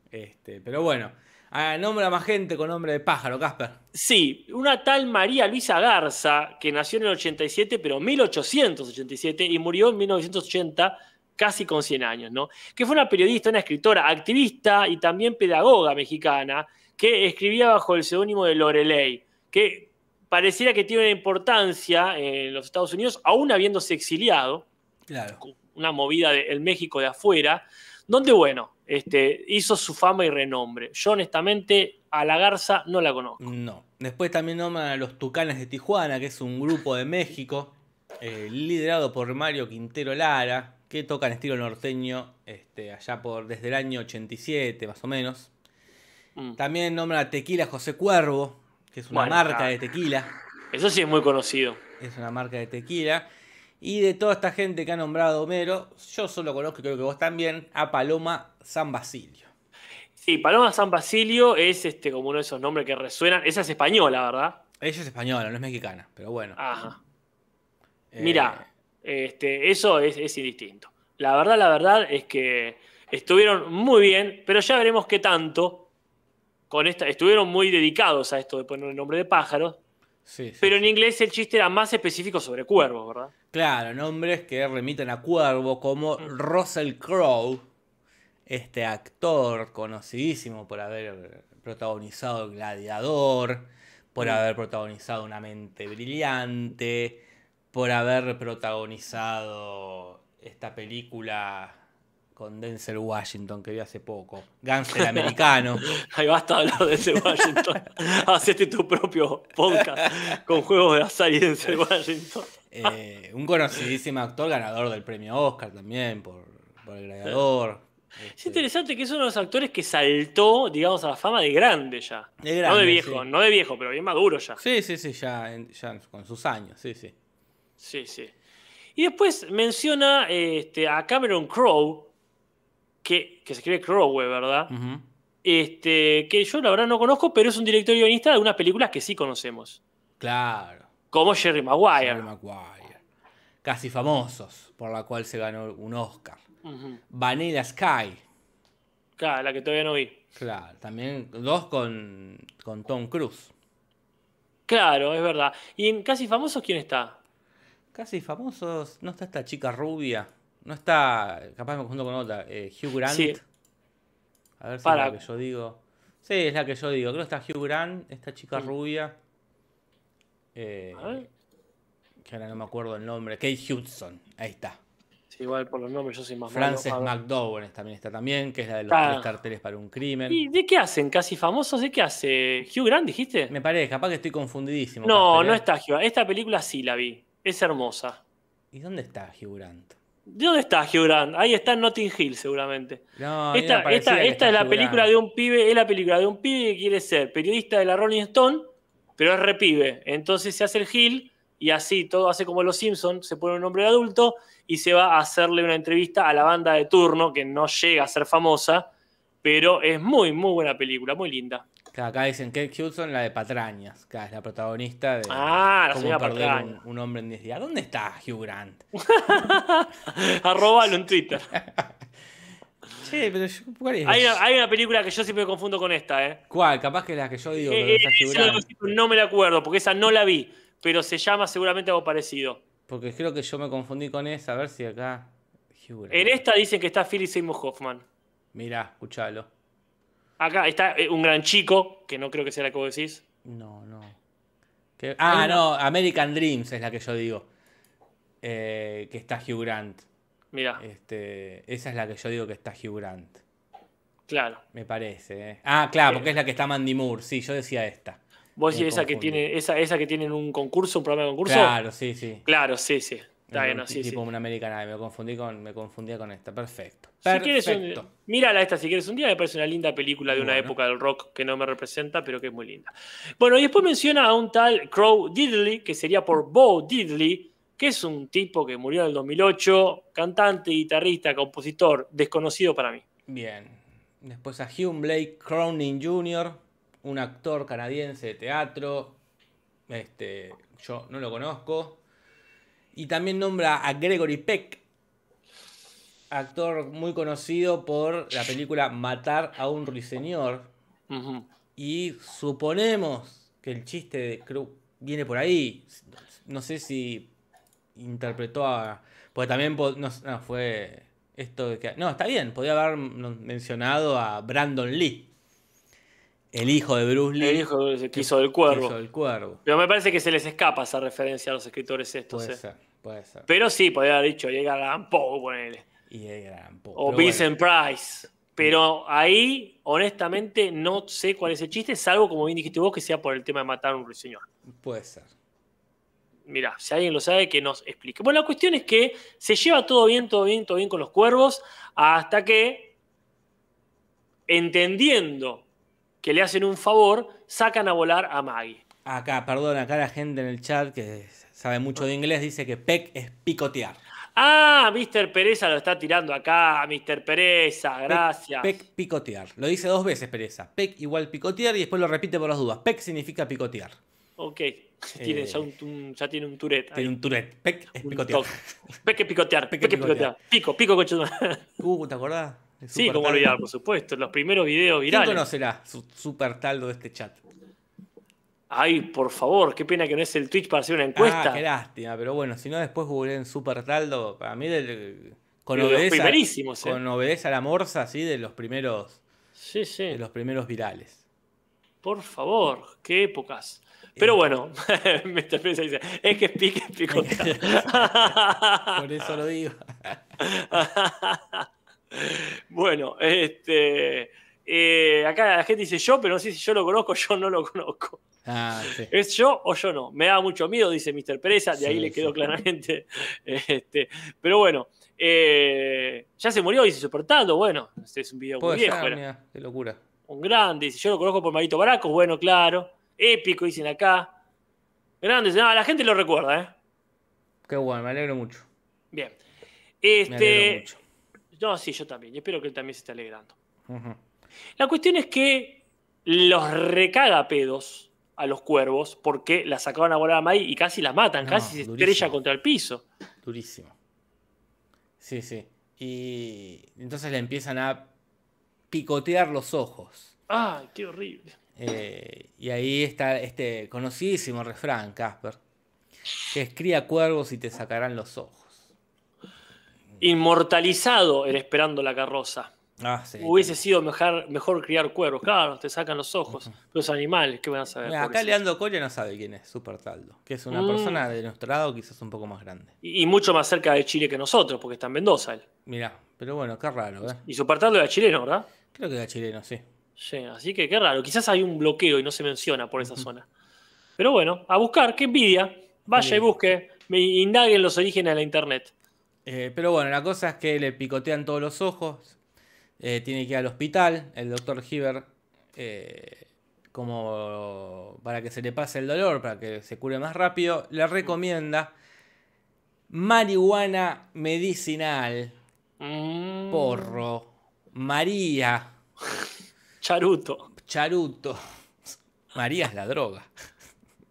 Este, pero bueno, ah, nombra más gente con nombre de pájaro, Casper. Sí, una tal María Luisa Garza, que nació en el 87, pero 1887, y murió en 1980, casi con 100 años, ¿no? Que fue una periodista, una escritora, activista y también pedagoga mexicana, que escribía bajo el seudónimo de Lorelei, que pareciera que tiene una importancia en los Estados Unidos, aún habiéndose exiliado, Claro. una movida del México de afuera, donde, bueno, este, hizo su fama y renombre. Yo, honestamente, a la Garza no la conozco. No. Después también nombran a los Tucanes de Tijuana, que es un grupo de México, eh, liderado por Mario Quintero Lara, que tocan estilo norteño este, allá por desde el año 87 más o menos. Mm. También nombran a Tequila José Cuervo, que es una Bueno, marca claro. de tequila. Eso sí es muy conocido. Es una marca de tequila. Y de toda esta gente que ha nombrado Homero, yo solo conozco, creo que vos también, a Paloma San Basilio. Sí, Paloma San Basilio es este, como uno de esos nombres que resuenan. Esa es española, ¿verdad? Ella es española, no es mexicana, pero bueno. Ajá. Eh, Mira, este, eso es, es indistinto. La verdad, la verdad es que estuvieron muy bien, pero ya veremos qué tanto con esta. Estuvieron muy dedicados a esto de poner el nombre de pájaros, sí, sí, pero en inglés el chiste era más específico sobre cuervos, ¿verdad? Claro, nombres que remiten a cuervo, como Mm. Russell Crowe, este actor conocidísimo por haber protagonizado Gladiador, por Mm. haber protagonizado Una mente brillante, por haber protagonizado esta película con Denzel Washington que vi hace poco, Gangster Americano. Ahí basta hablar de ese Washington. Hacete tu propio podcast con juegos de azar y de ese Washington. Eh, un conocidísimo actor ganador del premio Oscar también por, por El Gladiador. Es Este, interesante que es uno de los actores que saltó, digamos, a la fama de grande ya. De no grande, de viejo, sí. no de viejo, pero bien maduro ya. Sí, sí, sí, ya con sus años, sí, sí. Sí, sí. Y después menciona este, a Cameron Crowe, que, que se escribe Crowe, ¿verdad? Este, que yo la verdad no conozco, pero es un director y guionista de unas películas que sí conocemos. Claro. Como Jerry Maguire. Jerry Maguire. Casi famosos, por la cual se ganó un Oscar. Vanilla Sky. Claro, la que todavía no vi. Claro, también dos con, con Tom Cruise. Claro, es verdad. ¿Y en Casi Famosos quién está? Casi famosos, no está esta chica rubia. No está, capaz me confundo con otra, eh, Hugh Grant. Sí. A ver si Para. es la que yo digo. Sí, es la que yo digo. Creo que está Hugh Grant, esta chica rubia. Eh, A ver. que ahora no me acuerdo el nombre. Kate Hudson, ahí está. Sí, igual por los nombres yo soy más Frances. McDowell también está también, que es la de los Ah. tres carteles para un crimen. ¿Y de qué hacen? ¿Casi Famosos? ¿De qué hace? ¿Hugh Grant dijiste? Me parece, capaz que estoy confundidísimo. No, Casper, no ¿eh? está Hugh Grant. Esta película sí la vi. Es hermosa. ¿Y dónde está Hugh Grant? ¿De dónde está Hugh Grant? Ahí está en Notting Hill, seguramente. No, esta esta- esta es la Hugh película Grant. de un pibe, es la película de un pibe que quiere ser periodista de la Rolling Stone, pero es repibe. Entonces se hace el Hill y así todo hace como los Simpsons, se pone un nombre de adulto y se va a hacerle una entrevista a la banda de turno que no llega a ser famosa, pero es muy, muy buena película, muy linda. Claro, Acá dicen Kate Hudson, la de Patrañas, que es la protagonista de Ah, la Cómo señora perder un, un hombre en 10 días. ¿Dónde está Hugh Grant? Arrobalo en Twitter. Che, pero yo, ¿cuál es? Hay una, hay una película que yo siempre confundo con esta, ¿eh? ¿Cuál? Capaz que es la que yo digo, Eh, eh, Hugh Grant. no me la acuerdo, porque esa no la vi, pero se llama seguramente algo parecido. Porque creo que yo me confundí con esa. A ver si acá. Hugh Grant. En esta dicen que está Philip Seymour Hoffman. Mirá, escuchalo. Acá está eh, un gran chico, que no creo que sea la que vos decís. No, no. ¿Qué? Ah, no, American Dreams es la que yo digo. Eh, que está Hugh Grant. Mira, Este, esa es la que yo digo que está Hugh Grant. claro. Me parece. ¿eh? Ah, claro, Eh. porque es la que está Mandy Moore. Sí, yo decía esta. Vos decís esa que tiene, esa, esa que tienen un concurso, un programa de concurso. Claro, sí, sí. Claro, sí, sí. Está bien, no, sí, sí. tipo un American Idol. Me confundí con, me confundía con esta. Perfecto. Si quieres Perfecto. un, mírala esta si quieres un día, me parece una linda película de una época del rock que no me representa, pero que es muy linda. Bueno, y después menciona a un tal Crow Diddley, que sería por Bo Diddley, que es un tipo que murió en el 2008, cantante, guitarrista, compositor, desconocido para mí. Bien. Después a Hugh Blake Cronin Jr., un actor canadiense de teatro. Este, yo no lo conozco. Y también nombra a Gregory Peck, actor muy conocido por la película Matar a un ruiseñor. Y suponemos que el chiste de Crow viene por ahí. No sé si interpretó a. Porque también no, no, fue esto de que. No, está bien, podía haber mencionado a Brandon Lee, el hijo de Bruce Lee. El hijo que que hizo del cuervo. hizo el cuervo. Pero me parece que se les escapa esa referencia a los escritores estos. Puede eh. ser, puede ser. Pero sí, podría haber dicho Edgar Allan Poe, ponele. Y Edgar Allan Poe, O Vincent Price. Pero ahí, honestamente, no sé cuál es el chiste, salvo, como bien dijiste vos, que sea por el tema de matar a un ruiseñor. puede ser. Mirá, si alguien lo sabe, que nos explique. Bueno, la cuestión es que se lleva todo bien, todo bien, todo bien con los cuervos, hasta que, entendiendo que le hacen un favor, sacan a volar a Maggie. Acá, perdón, acá la gente en el chat que sabe mucho de inglés dice que peck es picotear. Ah, Mr. Pereza lo está tirando acá, Mr. Pereza, gracias. Pec, picotear. Lo dice dos veces Pereza. Pec igual picotear y después lo repite por las dudas. Pec significa picotear. Ok, tiene ya, un, un- ya tiene un Tourette. ahí. Tiene un tourette. Pec es Un picotear. toque. Peque picotear, picotear. Pico, pico coche. Uh, ¿te acordás? Sí, como olvidar, por supuesto. Los primeros videos ¿Quién virales. conocerá su super taldo de este chat? Ay, por favor, qué pena que no es el Twitch para hacer una encuesta. Ah, qué lástima, pero bueno, si no después googleen Super Taldo, para mí del, con, De primerísimos, eh. con obedece a la morsa, así, de los primeros, Sí, sí. de los primeros virales. Por favor, qué épocas. Pero Eh. bueno, Mr. Pesa dice, es que es pique picotear. Por eso lo digo. bueno, este. eh, acá la gente dice yo, pero no sé si yo lo conozco, yo no lo conozco. Ah, sí. ¿Es yo o yo no? Me da mucho miedo, dice Mr. Pereza, de ahí le quedó sí. claramente. Este, pero bueno, eh, ya se murió, dice Supertando. Bueno, este es un video muy viejo. ser, era. mira, qué locura. Un grande, dice, yo lo conozco por Marito Baracos, bueno, claro. Épico, dicen acá. Grande, dice, no, la gente lo recuerda, ¿eh? Qué bueno, me alegro mucho. Bien. Me Este. alegro mucho. No, sí, yo también. y espero que él también se esté alegrando. La cuestión es que los recaga pedos a los cuervos porque la sacaban a volar a maíz y casi la matan, No, casi se estrella contra el piso. Durísimo. Sí, sí. Y entonces le empiezan a picotear los ojos. Ay, qué horrible. Eh, y ahí está este conocidísimo refrán, Casper, que es cría cuervos y te sacarán los ojos. Inmortalizado el esperando la carroza. Ah, sí. Hubiese sido mejor, mejor criar cuervos. Claro, te sacan los ojos. Los animales, ¿qué van a saber? Mira, acá? Leandro Coria no sabe quién es Super Taldo, que es una Mm. persona de nuestro lado quizás un poco más grande. Y, y mucho más cerca de Chile que nosotros, porque está en Mendoza él. Mira, pero bueno, qué raro, ¿eh? Y su partaldo era chileno, ¿verdad? Creo que era chileno, sí. Sí, así que qué raro. Quizás hay un bloqueo y no se menciona por esa zona. Pero bueno, a buscar, qué envidia. Vaya y busque, me indaguen los orígenes de la internet. Eh, pero bueno, la cosa es que le picotean todos los ojos. eh, tiene que ir al hospital. El doctor Hiver, eh, como para que se le pase el dolor, para que se cure más rápido, le recomienda marihuana medicinal, Mm, porro, María, Charuto. charuto. María es la droga.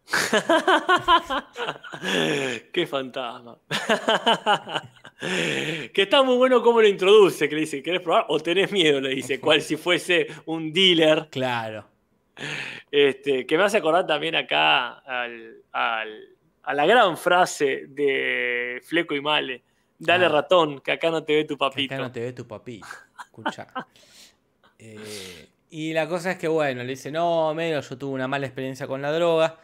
Qué fantasma. que está muy bueno cómo lo introduce, que le dice, ¿querés probar? O tenés miedo, le dice, cual si fuese un dealer. Claro. Este, que me hace acordar también acá al- al- a la gran frase de Fleco y Male. Dale Ah. ratón, que acá no te ve tu Que papito. acá no te ve tu papito. Escucha. Eh, y la cosa es que, bueno, le dice, no, medio, yo tuve una mala experiencia con la droga.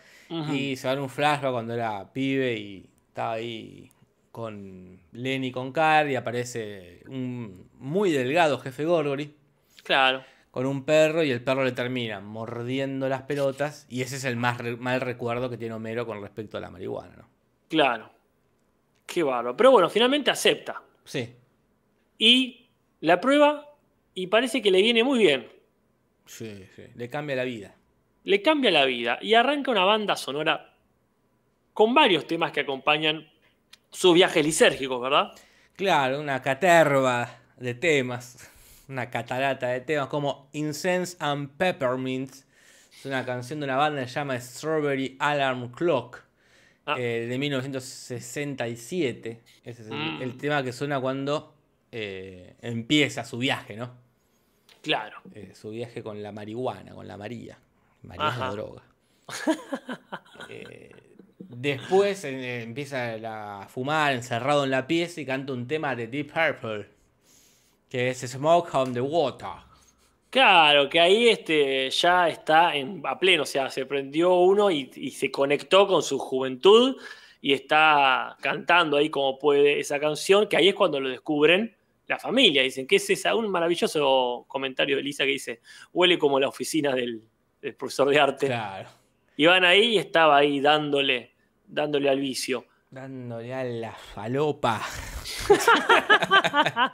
Y se va en un flashback cuando era pibe y estaba ahí con Lenny con Car y aparece un muy delgado jefe Gorgory Claro. con un perro y el perro le termina mordiendo las pelotas y ese es el más re- mal recuerdo que tiene Homero con respecto a la marihuana, ¿no? Claro. Qué bárbaro. Pero bueno, finalmente acepta. Sí, Y la prueba y parece que le viene muy bien. sí, sí, le cambia la vida. Le cambia la vida y arranca una banda sonora con varios temas que acompañan sus viajes lisérgicos, ¿verdad? Claro, una caterva de temas, una catarata de temas como Incense and Peppermint. Es una canción de una banda que se llama Strawberry Alarm Clock Ah. eh, de 1967. Ese es el, Mm. el tema que suena cuando eh, empieza su viaje, ¿no? Claro. Eh, su viaje con la marihuana, con la María. María es Ajá. droga. Eh, después eh, empieza a fumar encerrado en la pieza y canta un tema de Deep Purple. Que es Smoke on the Water. Claro, que ahí este, ya está en, a pleno, o sea, se prendió uno y, y se conectó con su juventud y está cantando ahí como puede esa canción, que ahí es cuando lo descubren la familia. Dicen, ¿qué es esa? Un maravilloso comentario de Elisa que dice, huele como la oficina del, del profesor de arte. Claro. Y van ahí y estaba ahí dándole, dándole al vicio. Dándole a la falopa.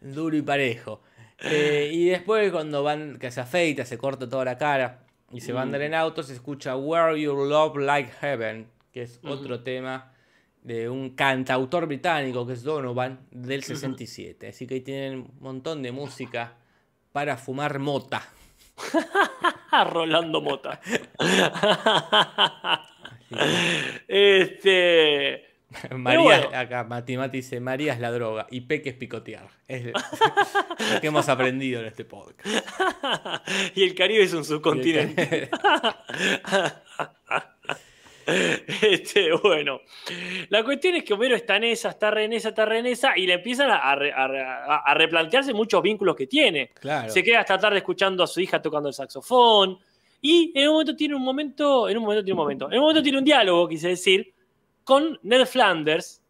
Duro y parejo. Eh, y después cuando van, que se afeita, se corta toda la cara y se va a andar en auto, se escucha Where You Love Like Heaven, que es otro tema de un cantautor británico que es Donovan del 67. Así que ahí tienen un montón de música para fumar mota. Rolando Mota. este. María, bueno. acá Mati Mati dice, María es la droga y Peque es picotear. Es lo que hemos aprendido en este podcast. y el Caribe es un subcontinente. Este, bueno, la cuestión es que Homero está en esa, está re en esa, está re en esa, y le empiezan a, re- a re- a- a replantearse muchos vínculos que tiene. Claro. Se queda hasta tarde escuchando a su hija tocando el saxofón. Y en un momento tiene un momento, en un momento tiene un momento, en un momento tiene un diálogo, quise decir, con Ned Flanders,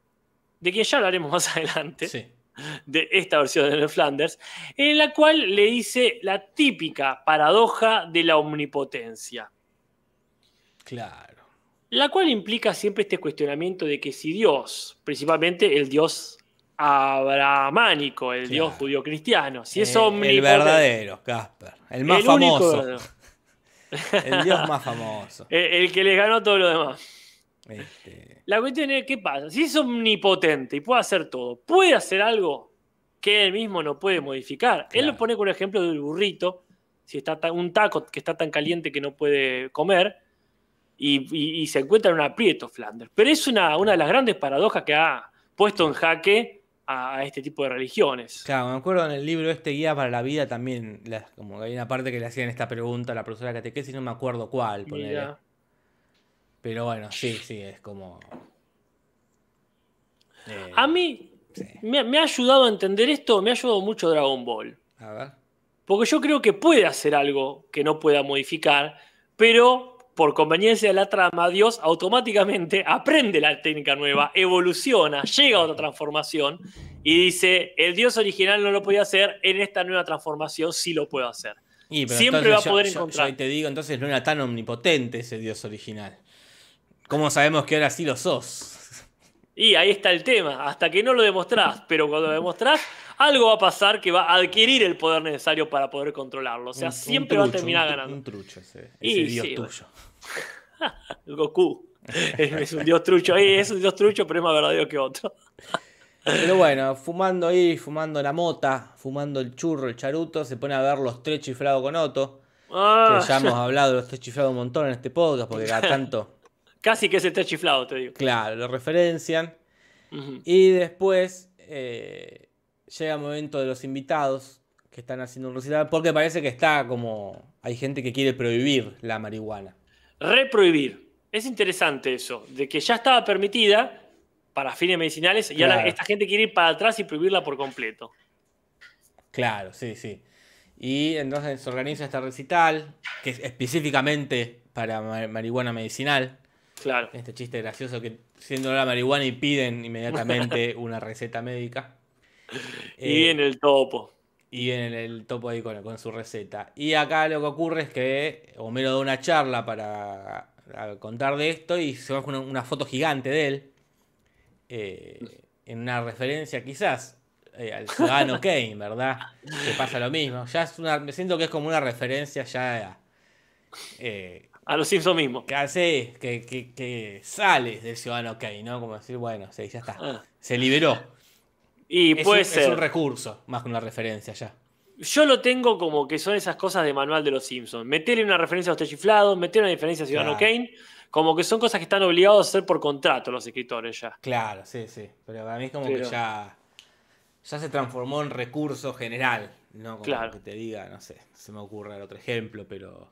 de quien ya hablaremos más adelante, Sí. de esta versión de Ned Flanders, en la cual le dice la típica paradoja de la omnipotencia. Claro. La cual implica siempre este cuestionamiento de que si Dios, principalmente el Dios abrahámico, el Claro. Dios judío cristiano, si es Eh, omnipotente. el verdadero, Casper. El más el único- famoso. El dios más famoso. El que les ganó todo lo demás. Este, La cuestión es, ¿qué pasa? Si es omnipotente y puede hacer todo, ¿puede hacer algo que él mismo no puede modificar? Él lo pone con el ejemplo del burrito, si está tan- un taco que está tan caliente que no puede comer, y, y- y se encuentra en un aprieto Flanders. Pero es una, una de las grandes paradojas que ha puesto en jaque a, a este tipo de religiones. Claro, me acuerdo en el libro este Guía para la Vida también, la- como que hay una parte que le hacían esta pregunta a la profesora catequesis, no me acuerdo cuál. Pero bueno, sí, sí, es como... eh, A mí sí. me, me ha ayudado a entender esto, me ha ayudado mucho Dragon Ball. A ver. Porque yo creo que puede hacer algo que no pueda modificar, pero por conveniencia de la trama, Dios automáticamente aprende la técnica nueva, evoluciona, llega a otra transformación y dice, el Dios original no lo podía hacer, en esta nueva transformación sí lo puedo hacer. Y, Siempre va a yo- poder yo- encontrar. te digo, entonces no era tan omnipotente ese dios original. ¿Cómo sabemos que ahora sí lo sos? Y ahí está el tema, hasta que no lo demostrás, pero cuando lo demostrás, algo va a pasar que va a adquirir el poder necesario para poder controlarlo. O sea, Un- un siempre va a terminar un ganando. Un trucho ese, Y ese dios sí, tuyo. Goku. Es, es un dios trucho, eh, es un dios trucho, pero es más verdadero que otro. Pero bueno, fumando ahí, fumando la mota, fumando el churro, el charuto, se pone a ver los tres chiflados con Otto. Ah, Que ya hemos hablado de los tres chiflados un montón en este podcast, porque cada tanto, Casi que se está chiflado, te digo. claro, lo referencian. Y después eh, llega el momento de los invitados que están haciendo un recital, porque parece que está como. Hay gente que quiere prohibir la marihuana. Reprohibir. Es interesante eso, de que ya estaba permitida para fines medicinales y ahora esta gente quiere ir para atrás y prohibirla por completo. Claro, sí, sí. Y entonces se organiza este recital, que es específicamente para ma- marihuana medicinal. Claro. Este chiste gracioso que siendo la marihuana y piden inmediatamente una receta médica. Y Eh, viene el topo. y viene el topo ahí con, con su receta. Y acá lo que ocurre es que Homero da una charla para contar de esto y se va con una, una foto gigante de él. eh, en una referencia quizás eh, al ciudadano Kane, ¿verdad? Que pasa lo mismo. Ya es una, me siento que es como una referencia ya eh, A los Simpsons mismos. que hace que, que, que sale del ciudadano Kane, ¿no? Como decir, bueno, sí, ya está. Ah. Se liberó. Y Es puede un, ser. es un recurso, más que una referencia ya. Yo lo tengo como que son esas cosas de manual de los Simpsons. Meterle una referencia a los chiflados, meterle una referencia a Ciudadano Claro. Kane, como que son cosas que están obligados a hacer por contrato los escritores ya. Claro, sí, sí. Pero para mí es como Pero- que ya, ya se transformó en recurso general. No como Claro. que te diga, no sé, se me ocurre otro ejemplo, pero.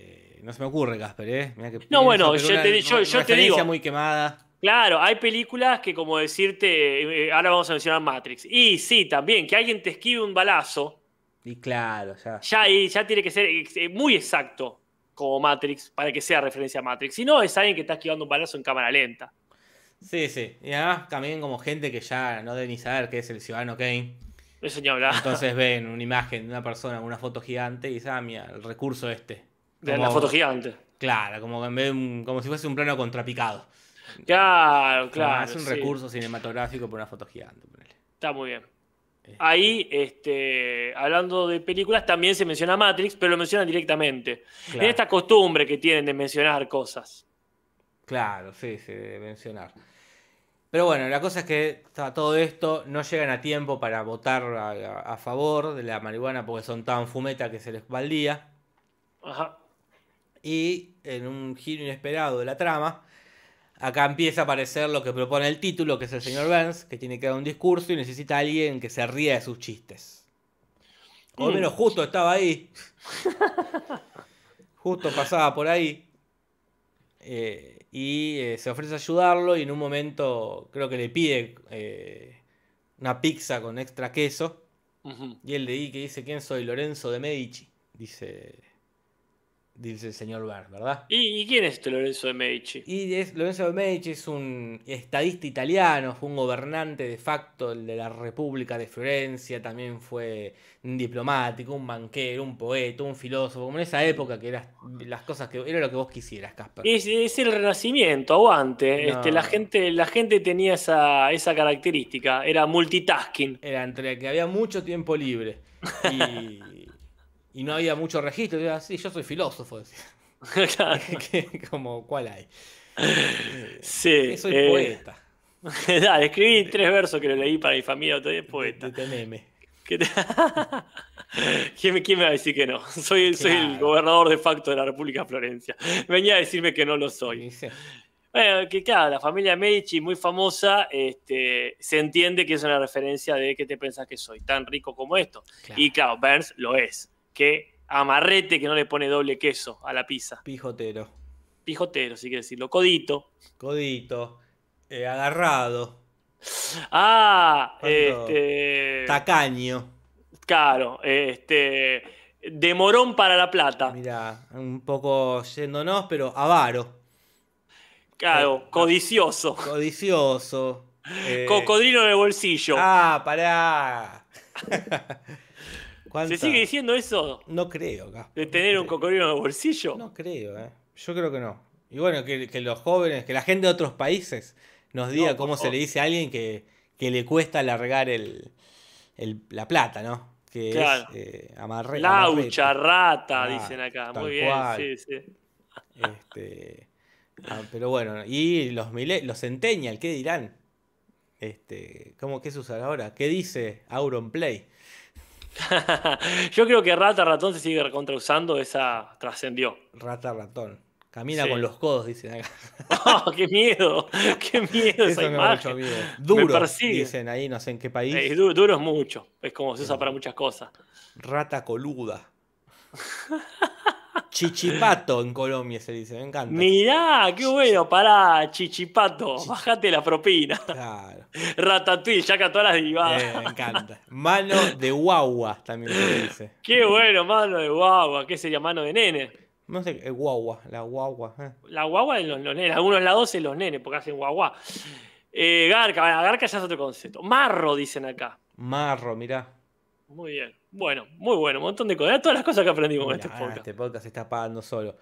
Eh, no se me ocurre, Casper, ¿eh? Mirá que pienso, bueno, yo una te yo- re- yo te digo. muy quemada. Claro, hay películas que como decirte, eh, ahora vamos a mencionar Matrix. Y sí, también, que alguien te esquive un balazo, Y claro, ya. ya, ahí- ya tiene que ser eh, muy exacto como Matrix para que sea referencia a Matrix. Si no, es alguien que está esquivando un balazo en cámara lenta. Sí, sí. Y además también como gente que ya no debe ni saber qué es el ciudadano Kane. Eso ni hablar. Entonces ven una imagen de una persona con una foto gigante y dicen, ah, mira, el recurso este. De Como- la foto gigante. Claro, como, que en vez de un- como si fuese un plano contrapicado. Claro, Claro, es un sí. recurso cinematográfico por una foto gigante. ponele. Está muy bien. Este, Ahí, este, hablando de películas, también se menciona Matrix, pero lo mencionan directamente. Claro. En esta costumbre que tienen de mencionar cosas. Claro, sí, sí, de mencionar. Pero bueno, la cosa es que todo esto no llegan a tiempo para votar a, a- a favor de la marihuana porque son tan fumeta que se les va el día. Ajá. Y en un giro inesperado de la trama, acá empieza a aparecer lo que propone el título, que es el señor Burns, que tiene que dar un discurso y necesita a alguien que se ría de sus chistes. O al Mm. menos justo estaba ahí. justo pasaba por ahí. Eh, y eh, se ofrece a ayudarlo y en un momento creo que le pide eh, una pizza con extra queso. Y él que dice, ¿quién soy? Lorenzo de Medici. Dice, dice el señor Burns, ¿verdad? ¿Y, y quién es este Lorenzo de Medici? Y es, Lorenzo de Medici es un estadista italiano, fue un gobernante de facto de la República de Florencia, también fue un diplomático, un banquero, un poeta, un filósofo, como en esa época que eras las cosas que era lo que vos quisieras, Casper. Es, es el renacimiento, aguante. No. Este, la, gente, la gente tenía esa, esa característica, era multitasking. Era entre que había mucho tiempo libre y, y no había mucho registro. Y era, sí, yo soy filósofo. decía. Claro. Que- como, ¿cuál hay? sí. Que soy eh, poeta. Dale, escribí tres versos que lo leí para mi familia, otro día es poeta. De Tememe. ¿Qué te- ¿Quién, me- quién me va a decir que no? Soy, soy el gobernador de facto de la República de Florencia. Venía a decirme que no lo soy. Bueno, que claro, la familia Medici, muy famosa, este, se entiende que es una referencia de que te pensás que soy tan rico como esto. claro, Y claro, Burns lo es. Que amarrete que no le pone doble queso a la pizza. pijotero. Pijotero, si quieres decirlo. Codito. Codito, eh, agarrado, Ah, este. tacaño. Claro, este. De morón para la plata. Mira, un poco yéndonos, pero avaro, Claro, codicioso. codicioso. eh, Cocodrilo en el bolsillo. Ah, pará. ¿Se sigue diciendo eso? No creo, Casper, De tener un cocodrilo en el bolsillo. No creo, eh. Yo creo que no. Y bueno, que, que los jóvenes, que la gente de otros países nos diga No, cómo se le dice a alguien que, que le cuesta largar el, el- la plata, ¿no? Que Claro. es eh, amarre, Laucha, amarrete. rata, Ah, dicen acá. Muy bien, cual. sí, sí. Este, ah, pero bueno, y los mile- los Centennial, ¿qué dirán? Este, ¿cómo qué se ahora? ¿Qué dice Auronplay? Yo creo que rata, ratón se sigue recontrausando, esa trascendió. Rata ratón. Camina Sí. con los codos, dicen acá. ¡Oh, ¡Qué miedo! ¡Qué miedo esa me mucho imagen! miedo. Duro, dicen ahí, no sé en qué país. Eh, du- duro es mucho, es como se usa para muchas cosas. Rata coluda. Chichipato en Colombia se dice, me encanta. Mirá, qué bueno, pará, chichipato, bajate la propina. Claro. Ratatouille, ya todas las derivadas. Eh, me encanta. Mano de guagua también se dice. Qué bueno, mano de guagua, ¿qué sería mano de nene? No sé, eh, guagua, la guagua. eh. La guagua de los, los nenes, algunos lados es los nenes, porque hacen guagua. Garca, bueno, garca ya es otro concepto. Marro, dicen acá. Marro, mirá. Muy bien. Bueno, muy bueno. Un montón de cosas. Todas las cosas que aprendimos en este podcast. este podcast se está pagando solo.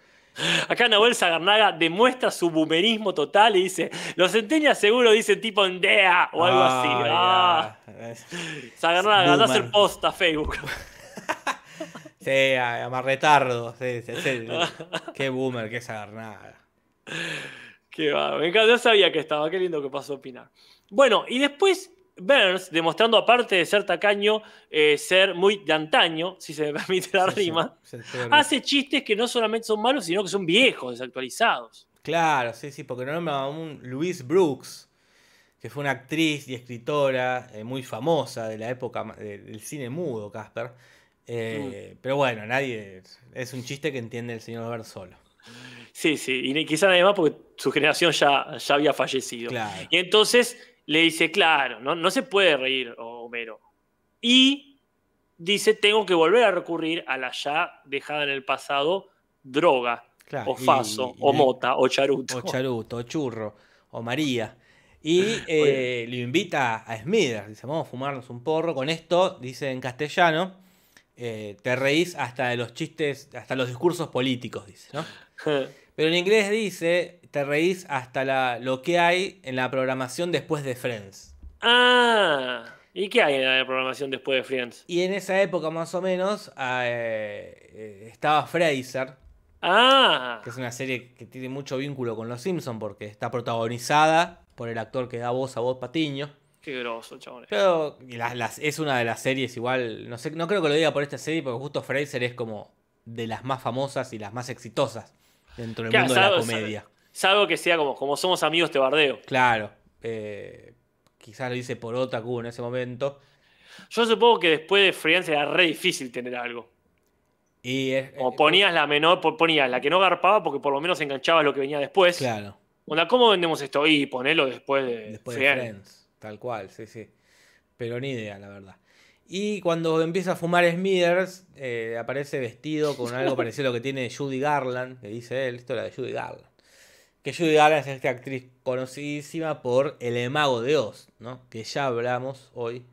Acá Nahuel Sagarnaga demuestra su boomerismo total y dice: Los centenias seguro dicen tipo Ndea o algo así. Ah, Ah, Sagarnaga, anda a hacer post a Facebook. Sí, a- amarretardo. Sí, sí, sí. Qué boomer, qué sagarnada. Qué va, me encanta, no sabía que estaba, qué lindo que pasó a opinar. Bueno, y después Burns, demostrando aparte de ser tacaño, eh, ser muy de antaño, si se me permite la rima, Sí, sí, sí, sí. hace chistes que no solamente son malos, sino que son viejos, desactualizados. Claro, sí, sí, porque nombra a un Louise Brooks, que fue una actriz y escritora eh, muy famosa de la época de- del cine mudo, Casper. Eh, Mm. Pero bueno, nadie. Es un chiste que entiende el señor Ver solo. Sí, sí, y quizá nadie más porque su generación ya, ya había fallecido. Claro. Y entonces le dice, claro, no, no se puede reír Homero. Y dice, tengo que volver a recurrir a la ya dejada en el pasado droga, claro. o faso, y- o mota, o charuto. O charuto, o churro, o María. Y eh, lo invita a Smithers. Dice, vamos a fumarnos un porro. Con esto, dice en castellano, eh, te reís hasta de los chistes, hasta los discursos políticos, dice, ¿no? Pero en inglés dice, te reís hasta la- lo que hay en la programación después de Friends. ah, ¿y qué hay en la programación después de Friends? Y en esa época más o menos eh, eh, estaba Fraser, Ah, que es una serie que tiene mucho vínculo con Los Simpsons porque está protagonizada por el actor que da voz a Bob Patiño. qué groso, chabón. Pero y las- las- es una de las series igual, no sé, no creo que lo diga por esta serie porque justo Fraser es como de las más famosas y las más exitosas dentro del mundo de la comedia. Salvo que sea como, como somos amigos, te bardeo. Claro, eh, quizás lo hice por Otaku en ese momento. Yo supongo que después de Friends era re difícil tener algo. Y es, O ponías la menor, po- ponías la que no garpaba porque por lo menos enganchabas lo que venía después. Claro, Onda, ¿cómo vendemos esto? Y ponelo después de después de Friends. Friends, tal cual, sí, sí. Pero ni idea, la verdad. Y cuando empieza a fumar Smithers, eh, aparece vestido con algo parecido a lo que tiene Judy Garland, que dice él, esto era de Judy Garland. Que Judy Garland es esta actriz conocidísima por El Mago de Oz, ¿no? Que ya hablamos hoy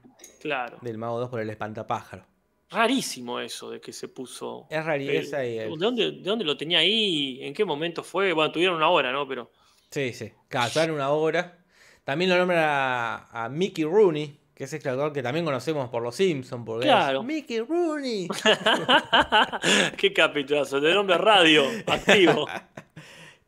Claro. del Mago de Oz por el espantapájaro. Rarísimo eso de que se puso. Es rareza y ¿De el... dónde, ¿De dónde lo tenía ahí? ¿En qué momento fue? Bueno, tuvieron una hora, ¿no? Pero. Sí, sí. Claro, una hora. También lo nombra a, a Mickey Rooney, que es este actor que también conocemos por Los Simpsons. Porque Claro. es Mickey Rooney. qué capitulazo. De nombre radio, activo.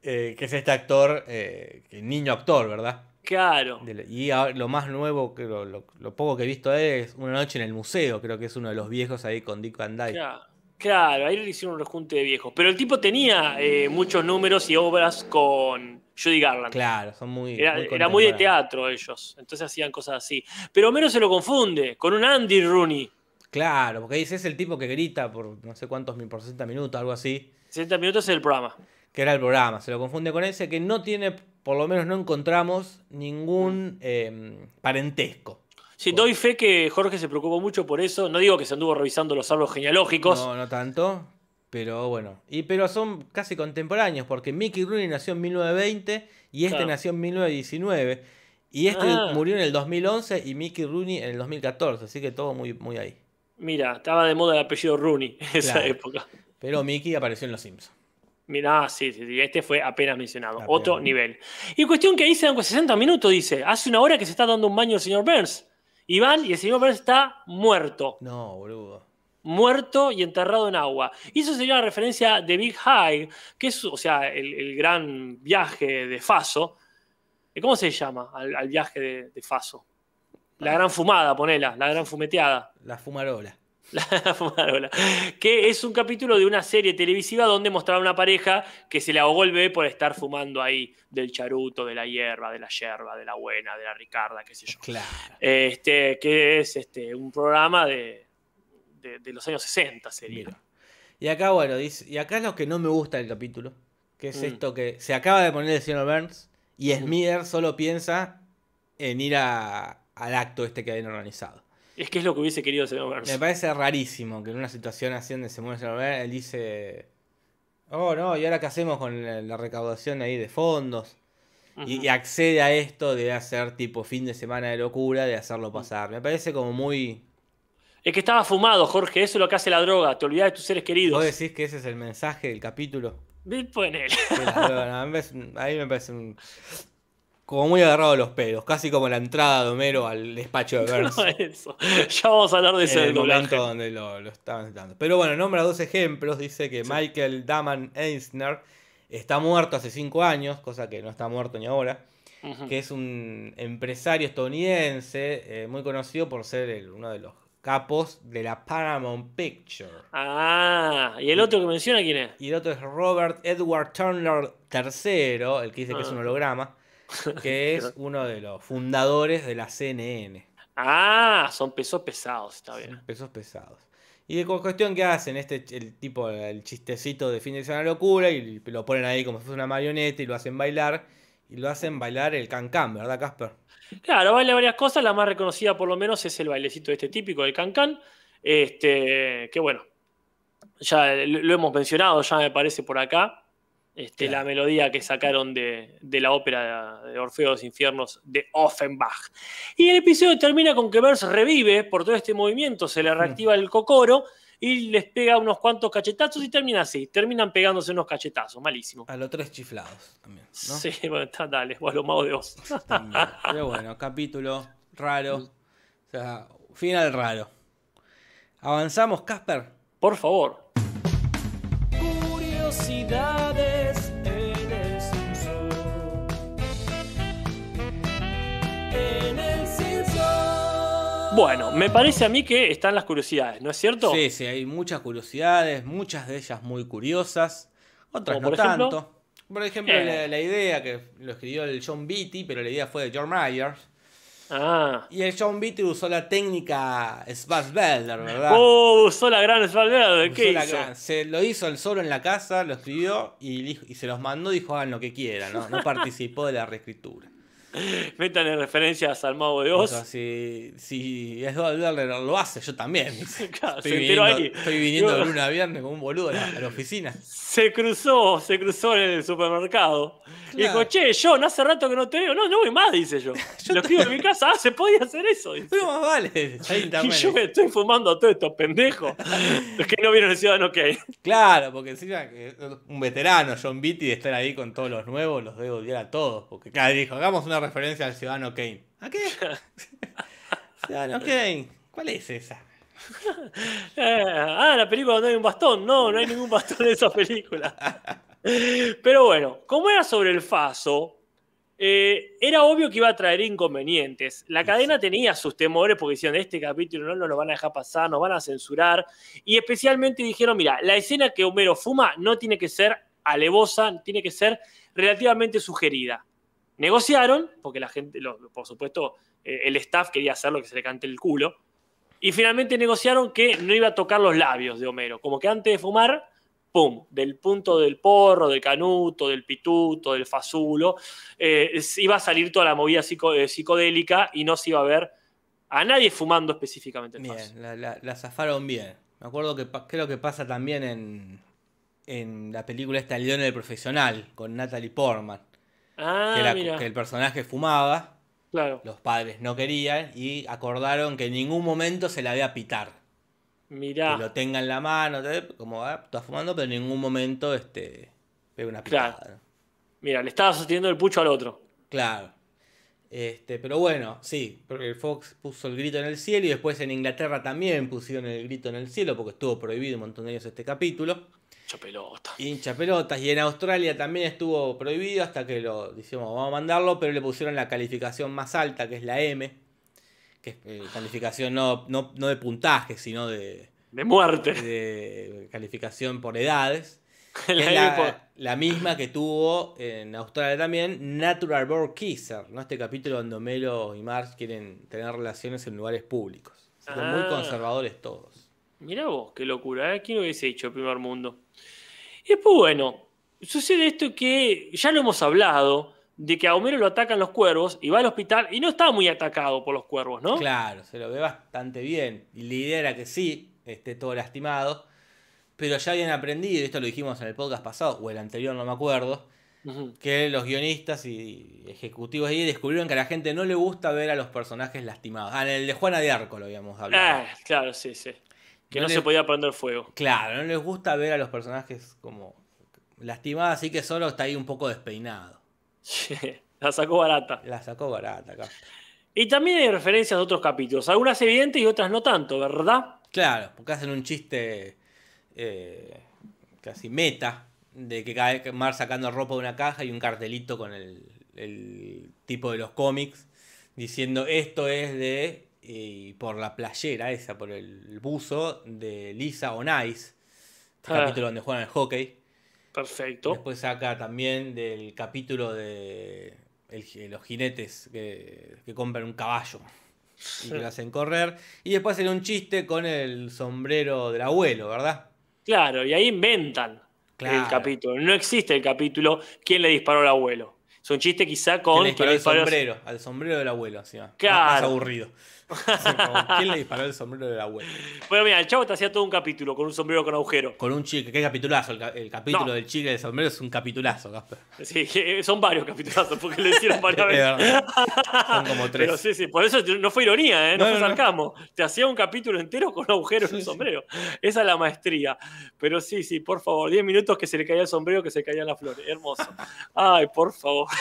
Eh, que es este actor, eh, niño actor, ¿verdad? Claro. De y lo más nuevo, que lo, lo- lo poco que he visto es Una noche en el museo, creo que es uno de los viejos ahí con Dick Van Dyke. Claro. Claro, ahí le hicieron un rejunte de viejos. Pero el tipo tenía eh, muchos números y obras con Judy Garland. Claro, son muy. Era, muy era muy de teatro ellos, entonces hacían cosas así. Pero Homero se lo confunde con un Andy Rooney. Claro, porque dice es el tipo que grita por no sé cuántos mil por 60 minutos, algo así. 60 minutos es el programa. Que era el programa, se lo confunde con ese que no tiene, por lo menos no encontramos ningún eh, parentesco. Sí, doy fe que Jorge se preocupó mucho por eso. No digo que se anduvo revisando los árboles genealógicos. No, no tanto, pero bueno. Y pero son casi contemporáneos, porque Mickey Rooney nació en 1920 y este Claro. nació en 1919. Y este Ah. murió en el 2011 y Mickey Rooney en el 2014, así que todo muy, muy ahí. Mira, estaba de moda el apellido Rooney en esa época. Pero Mickey apareció en Los Simpsons. Mirá, sí, sí, sí, este fue apenas mencionado. Apenas. Otro nivel. Y cuestión que ahí se dan 60 minutos, dice. Hace una hora que se está dando un baño el señor Burns. Y van y el señor Burns está muerto. No, boludo. muerto y enterrado en agua. Y eso sería la referencia de Big High, que es, o sea, el, el gran viaje de Faso. Eh, ¿Cómo se llama al, al viaje de, de Faso? La gran fumada, ponela, la gran fumeteada. La fumarola. La fumarola. Que es un capítulo de una serie televisiva donde mostraba una pareja que se le ahogó el bebé por estar fumando ahí del charuto, de la hierba, de la yerba, de la buena, de la ricarda, qué sé yo. Claro. Este, que es este, un programa de, de, de los años 60, sería. Mira. Y acá, bueno, dice, y acá es lo que no me gusta del capítulo, que es Mm. esto que se acaba de poner el señor Burns y Smither solo piensa en ir a- al acto este que habían organizado. Es que es lo que hubiese querido Burns. Me parece rarísimo que en una situación así donde se señor Burns, él dice, oh no, ¿y ahora qué hacemos con la, la recaudación ahí de fondos? Y, y accede a esto de hacer tipo fin de semana de locura, de hacerlo pasar. Me parece como muy... Es que estaba fumado, Jorge. Eso es lo que hace la droga. Te olvidas de tus seres queridos. ¿Vos decís que ese es el mensaje del capítulo? Ponele. Ahí me parece un- como muy agarrado de los pelos, casi como la entrada de Homero al despacho de Burns. No, eso. Ya vamos a hablar de en del el momento donde lo, lo estaban dando. Pero bueno, nombra dos ejemplos. Dice que Michael Daman Eisner está muerto hace cinco años, cosa que no está muerto ni ahora. Que es un empresario estadounidense eh, muy conocido por ser el- uno de los capos de la Paramount Picture. Ah, ¿y el otro que menciona quién es? Y el otro es Robert Edward Turner III, el que dice que es un Ah. holograma, que es uno de los fundadores de la CNN. Ah, son pesos pesados, está bien. Pesos pesados. Y de cu- cuestión que hacen este el tipo el chistecito de fin de semana locura y lo ponen ahí como si fuese una marioneta y lo hacen bailar y lo hacen bailar el can-can, ¿verdad, Casper? Claro, baila varias cosas. La más reconocida, por lo menos, es el bailecito este típico del cancán. Este, que bueno, ya lo hemos mencionado, ya me parece por acá. Este, Claro. La melodía que sacaron de, de la ópera de Orfeo de los Infiernos de Offenbach. Y el episodio termina con que Burns revive por todo este movimiento, se le reactiva el cocoro y les pega unos cuantos cachetazos y termina así. Terminan pegándose unos cachetazos, malísimo. A los tres chiflados también, ¿no? Sí, bueno, está, dale, o a los magos de Oz. Pero bueno, capítulo raro. O sea, final raro. ¿Avanzamos, Casper? Por favor. curiosidades Bueno, me parece a mí que están las curiosidades, ¿no es cierto? Sí, sí, hay muchas curiosidades, muchas de ellas muy curiosas, otras no ejemplo. tanto. Por ejemplo, Eh. la, la idea que lo escribió el John Beatty, pero la idea fue de George Myers. Ah. Y el John Beatty usó la técnica Schwarzwälder, ¿verdad? Oh, usó la gran Svalverde, Usó ¿qué hizo? gran- Se lo hizo él solo en la casa, lo escribió y, y se los mandó, dijo hagan lo que quieran, ¿no? No participó de la reescritura. Metan en referencias al mago de Oz. O sea, si, si Schwarzwälder lo hace, yo también. Claro, Estoy viniendo, ahí. estoy viniendo de Digo- lunes a viernes como un boludo a la, a la oficina. Se cruzó, se cruzó en el supermercado. Y dijo, che, yo, no hace rato que no te veo. No, no voy más, dice yo. lo escribo en mi casa. Ah, se podía hacer eso. dice. Más vale, hay Y yo me estoy fumando a todos estos pendejos. Los que no vieron el Ciudadano Kane. Claro, porque encima que un veterano, John Beatty, de estar ahí con todos los nuevos, los debe odiar a todos. Porque claro, dijo, hagamos una referencia al Ciudadano Kane. ¿A qué? Ciudadano Kane. ¿Cuál es esa? Eh, ah, la película donde hay un bastón. No, no hay ningún bastón en esa película. Pero bueno, como era sobre el Faso, eh, era obvio que iba a traer inconvenientes. La cadena tenía sus temores porque decían, este capítulo no nos lo van a dejar pasar, nos van a censurar. Y especialmente dijeron, mira, la escena que Homero fuma no tiene que ser alevosa, tiene que ser relativamente sugerida. Negociaron, porque la gente, lo- por supuesto, eh, el staff quería hacer lo que se le cante el culo. Y finalmente negociaron que no iba a tocar los labios de Homero. Como que antes de fumar, pum, del punto del porro, del canuto, del pituto, del fasulo, eh, iba a salir toda la movida psico- eh, psicodélica y no se iba a ver a nadie fumando específicamente el faso. Bien, la, la- la zafaron bien. Me acuerdo que creo que pasa también en, en la película esta El León del Profesional, con Natalie Portman. Ah, que, la- mira, que el personaje fumaba, claro, los padres no querían y acordaron que en ningún momento se la debe pitar. mirá. Que lo tenga en la mano, como ah, está fumando, pero en ningún momento este, pega una pitada. Claro. ¿no? Mira, le estaba sosteniendo el pucho al otro. Claro. Este, pero bueno, sí, porque Fox puso el grito en el cielo y después en Inglaterra también pusieron el grito en el cielo porque estuvo prohibido un montón de años este capítulo. Mucha pelota. Hincha pelotas. Y en Australia también estuvo prohibido hasta que lo decimos, vamos a mandarlo, pero le pusieron la calificación más alta, que es la M, que es eh, calificación no, no, no de puntaje, sino de, De muerte. de calificación por edades. La que es M la, por- la misma que tuvo en Australia también Natural Born Kisser, ¿no? este capítulo donde Homero y Marge quieren tener relaciones en lugares públicos. Que muy Ah. conservadores todos. Mirá vos, qué locura, ¿eh? ¿Quién hubiese dicho el primer mundo? Y después, bueno, sucede esto que ya lo hemos hablado, de que a Homero lo atacan los cuervos y va al hospital y no está muy atacado por los cuervos, ¿no? Claro, se lo ve bastante bien. Y la idea era que sí, esté todo lastimado. Pero ya habían aprendido, y esto lo dijimos en el podcast pasado, o el anterior, no me acuerdo, que los guionistas y ejecutivos ahí descubrieron que a la gente no le gusta ver a los personajes lastimados. Ah, en el de Juana de Arco lo habíamos hablado. Ah, claro, sí, sí. Que No se podía prender fuego. Claro, no les gusta ver a los personajes como lastimados, así que solo está ahí un poco despeinado. La sacó barata. La sacó barata acá. Y también hay referencias de otros capítulos, algunas evidentes y otras no tanto, ¿verdad? Claro, porque hacen un chiste eh, casi meta de que cada vez que Mar sacando ropa de una caja y un cartelito con el, el tipo de los cómics diciendo esto es de y por la playera esa, por el buzo de Lisa on Ice, este Ah. capítulo donde juegan al hockey. Perfecto. Después saca también del capítulo de el- los jinetes que, que compran un caballo y que lo hacen correr. Y después en un chiste con el sombrero del abuelo, ¿verdad? Claro, y ahí inventan Claro. el capítulo. No existe el capítulo ¿Quién le disparó al abuelo? Es un chiste quizá Que con le ¿quién disparó le el sombrero, al sombrero del abuelo, encima. Más- Más Claro. como, ¿Quién le disparó el sombrero del abuelo? Bueno, mira, el chavo te hacía todo un capítulo con un sombrero con agujero. Con un chicle, qué capitulazo. El, ca- el capítulo No. del chicle del sombrero es un capitulazo, Casper. Sí, que son varios capitulazos porque lo hicieron varias Es veces. verdad. Son como tres. Pero sí, sí, por eso no fue ironía, ¿eh? no, No, fue no, no. sarcasmo. Te hacía un capítulo entero con agujero en sí. sombrero. Esa es la maestría. Pero sí, sí, por favor, 10 minutos que se le caía el sombrero, que se caían las flores. Hermoso. Ay, por favor.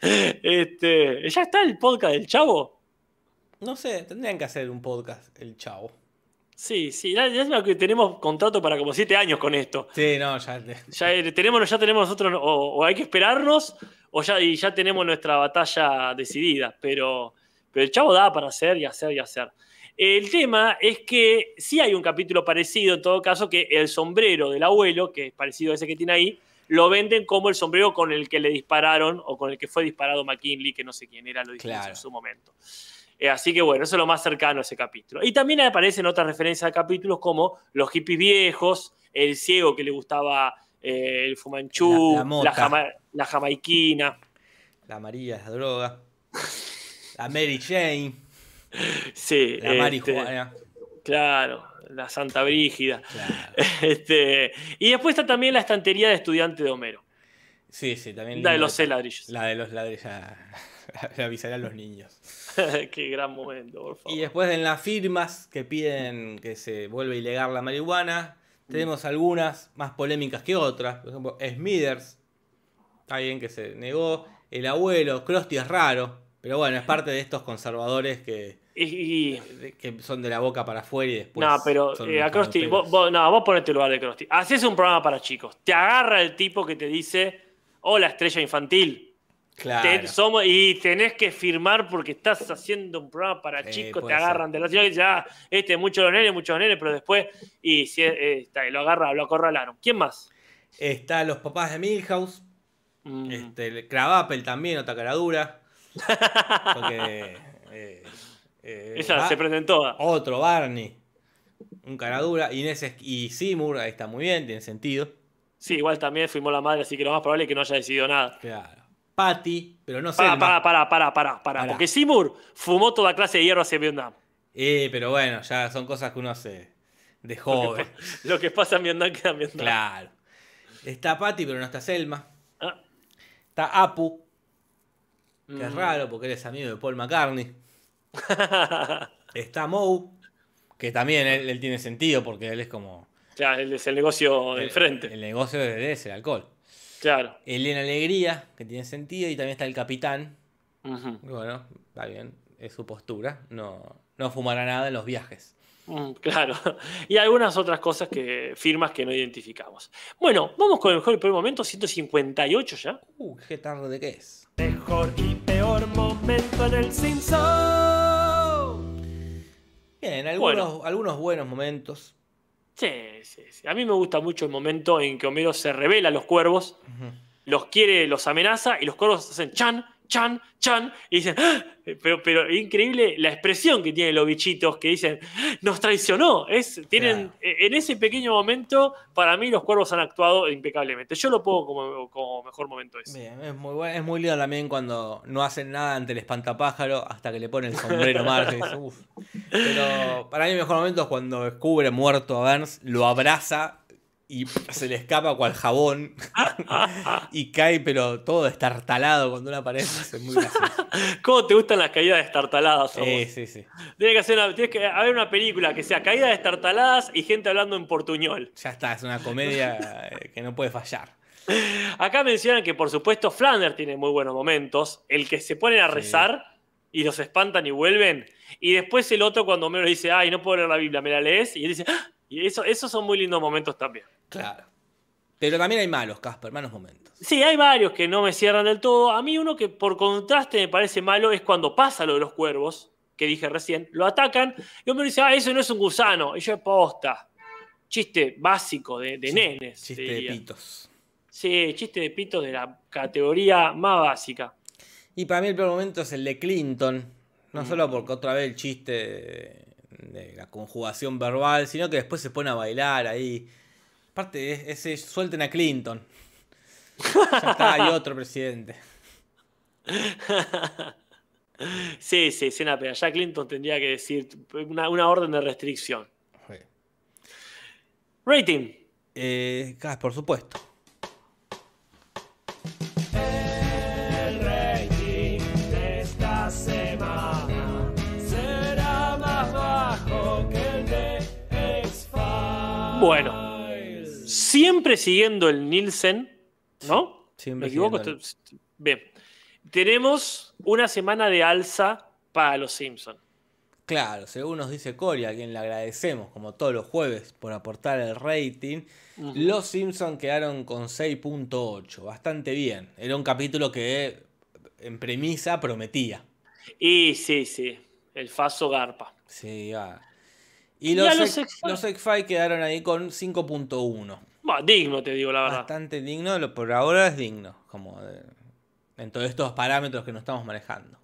Este, ¿Ya está el podcast del chavo? No sé, tendrían que hacer un podcast, el chavo. Sí, sí, ya, ya es lo que tenemos contrato para como siete años con esto. Sí, no, ya. Ya eh, tenemos, ya tenemos nosotros, o, o hay que esperarnos, o ya, y ya tenemos nuestra batalla decidida. Pero, pero el chavo da para hacer y hacer y hacer. El tema es que sí hay un capítulo parecido, en todo caso, que el sombrero del abuelo, que es parecido a ese que tiene ahí, lo venden como el sombrero con el que le dispararon o con el que fue disparado McKinley, que no sé quién era, lo dijimos Claro. en su momento. Eh, así que bueno, eso es lo más cercano a ese capítulo. Y también aparecen otras referencias a capítulos como los hippies viejos, el ciego que le gustaba eh, el fumanchú, La- la la, jama- la jamaiquina. La amarilla es la droga. La Mary Jane. Sí, La este, marihuana. Claro, la Santa Brígida. Claro. Este, y después está también la estantería de estudiante de Homero, Sí, sí, también. la de los ladrillos. La de los ladrillos. Le avisaré a los niños. Qué gran momento, por favor. Y después en las firmas que piden que se vuelva ilegal la marihuana, tenemos algunas más polémicas que otras. Por ejemplo, Smithers, bien que se negó. El abuelo, Krusty es raro, pero bueno, es parte de estos conservadores que, Y, que son de la boca para afuera y después. no, pero eh, a Krusty, vos- no, vos ponete el lugar de Krusty. Haces un programa para chicos. Te agarra el tipo que te dice, hola estrella infantil. Claro. Somos, y tenés que firmar porque estás haciendo un programa para Eh, chicos, te agarran de la ciudad y ya, este, muchos los nenes, muchos nenes, pero después, y si eh, está, y lo agarra, lo acorralaron. ¿Quién más? Está los papás de Milhouse. Mm, Este, el Crabapple también, otra cara dura. Porque. eh, eh, Esa Ba- se. Otro Barney. Un cara dura. Inés y Seymour, ahí está muy bien, tiene sentido. Sí, igual también fuimos la madre, así que lo más probable es que no haya decidido nada. Claro. Patty, pero no sé. Para, para, para, para, para, para. Porque Seymour fumó toda clase de hierro hacia Vietnam. Eh, pero bueno, ya son cosas que uno se. de joven. Lo que pasa en Vietnam queda en Vietnam. Claro. Está Patty, pero no está Selma. Ah, Está Apu, que es mm. raro porque él es amigo de Paul McCartney. Está Moe, que también él, él tiene sentido porque él es como. Claro, él es el negocio del el- frente. El, negocio de él es el alcohol. Claro. Elena Alegría, que tiene sentido, y también está el capitán. Bueno, está bien, es su postura. No, no fumará nada en los viajes. Mm, Claro. Y algunas otras cosas que firmas que no identificamos. Bueno, vamos con el mejor y peor momento, 158 ya. Uh, qué tarde que es. Mejor y peor momento en el Simpson. Bien, algunos, algunos buenos momentos. Sí, sí, sí. A mí me gusta mucho el momento en que Homero se revela a los cuervos, los quiere, los amenaza y los cuervos hacen chan, chan, chan y dicen, ¡Ah! pero, pero increíble la expresión que tienen los bichitos que dicen, nos traicionó. Es, tienen, Claro. eh, En ese pequeño momento, para mí los cuervos han actuado impecablemente. Yo lo pongo como, como mejor momento ese. Bien, es muy bueno, es muy lindo también cuando no hacen nada ante el espantapájaro hasta que le pone el sombrero Marge. Pero para mí el mejor momento es cuando descubre muerto a Burns, lo abraza y se le escapa cual jabón y cae pero todo estartalado cuando una aparece. Es muy gracioso. ¿Cómo te gustan las caídas destartaladas? a Sí, sí, sí. Tiene que hacer una, tienes que haber una película que sea caídas destartaladas y gente hablando en portuñol. Ya está, es una comedia eh, que no puede fallar. Acá mencionan que, por supuesto, Flanders tiene muy buenos momentos. El que se ponen a Sí. rezar y los espantan y vuelven. Y después el otro, cuando Homero dice, ay, no puedo leer la Biblia, ¿me la lees? Y él dice, "Ah". y eso, esos son muy lindos momentos también. Claro. Pero también hay malos, Casper, malos momentos. Sí, hay varios que no me cierran del todo. A mí uno que por contraste me parece malo es cuando pasa lo de los cuervos, que dije recién, lo atacan y Homero dice, ah, eso no es un gusano. Y yo, posta. Chiste básico de, de nenes. Chiste te de pitos. Sí, chiste de pito de la categoría más básica. Y para mí el peor momento es el de Clinton. No Mm. solo porque otra vez el chiste de, de la conjugación verbal, sino que después se pone a bailar ahí. Aparte, es- ese suelten a Clinton. Ya está, hay otro presidente. Sí, sí, escena pena. Ya Clinton tendría que decir una, una orden de restricción. Rating. Eh, Cas, por supuesto. El rating de esta semana será más bajo que el de X-Files. Bueno. Siempre siguiendo el Nielsen, ¿no? Siempre ¿Me equivoco? siguiendo Bien. Tenemos una semana de alza para los Simpsons. Claro, según nos dice Cory, a quien le agradecemos, como todos los jueves, por aportar el rating, los Simpsons quedaron con 6.8, bastante bien. Era un capítulo que en premisa prometía. Y sí, sí, el Faso Garpa. Sí, va. Y los, los X-Files. quedaron ahí con 5.1. Bah, digno, te digo la verdad. Bastante digno, lo- por ahora es digno, como de- en todos estos parámetros que nos estamos manejando.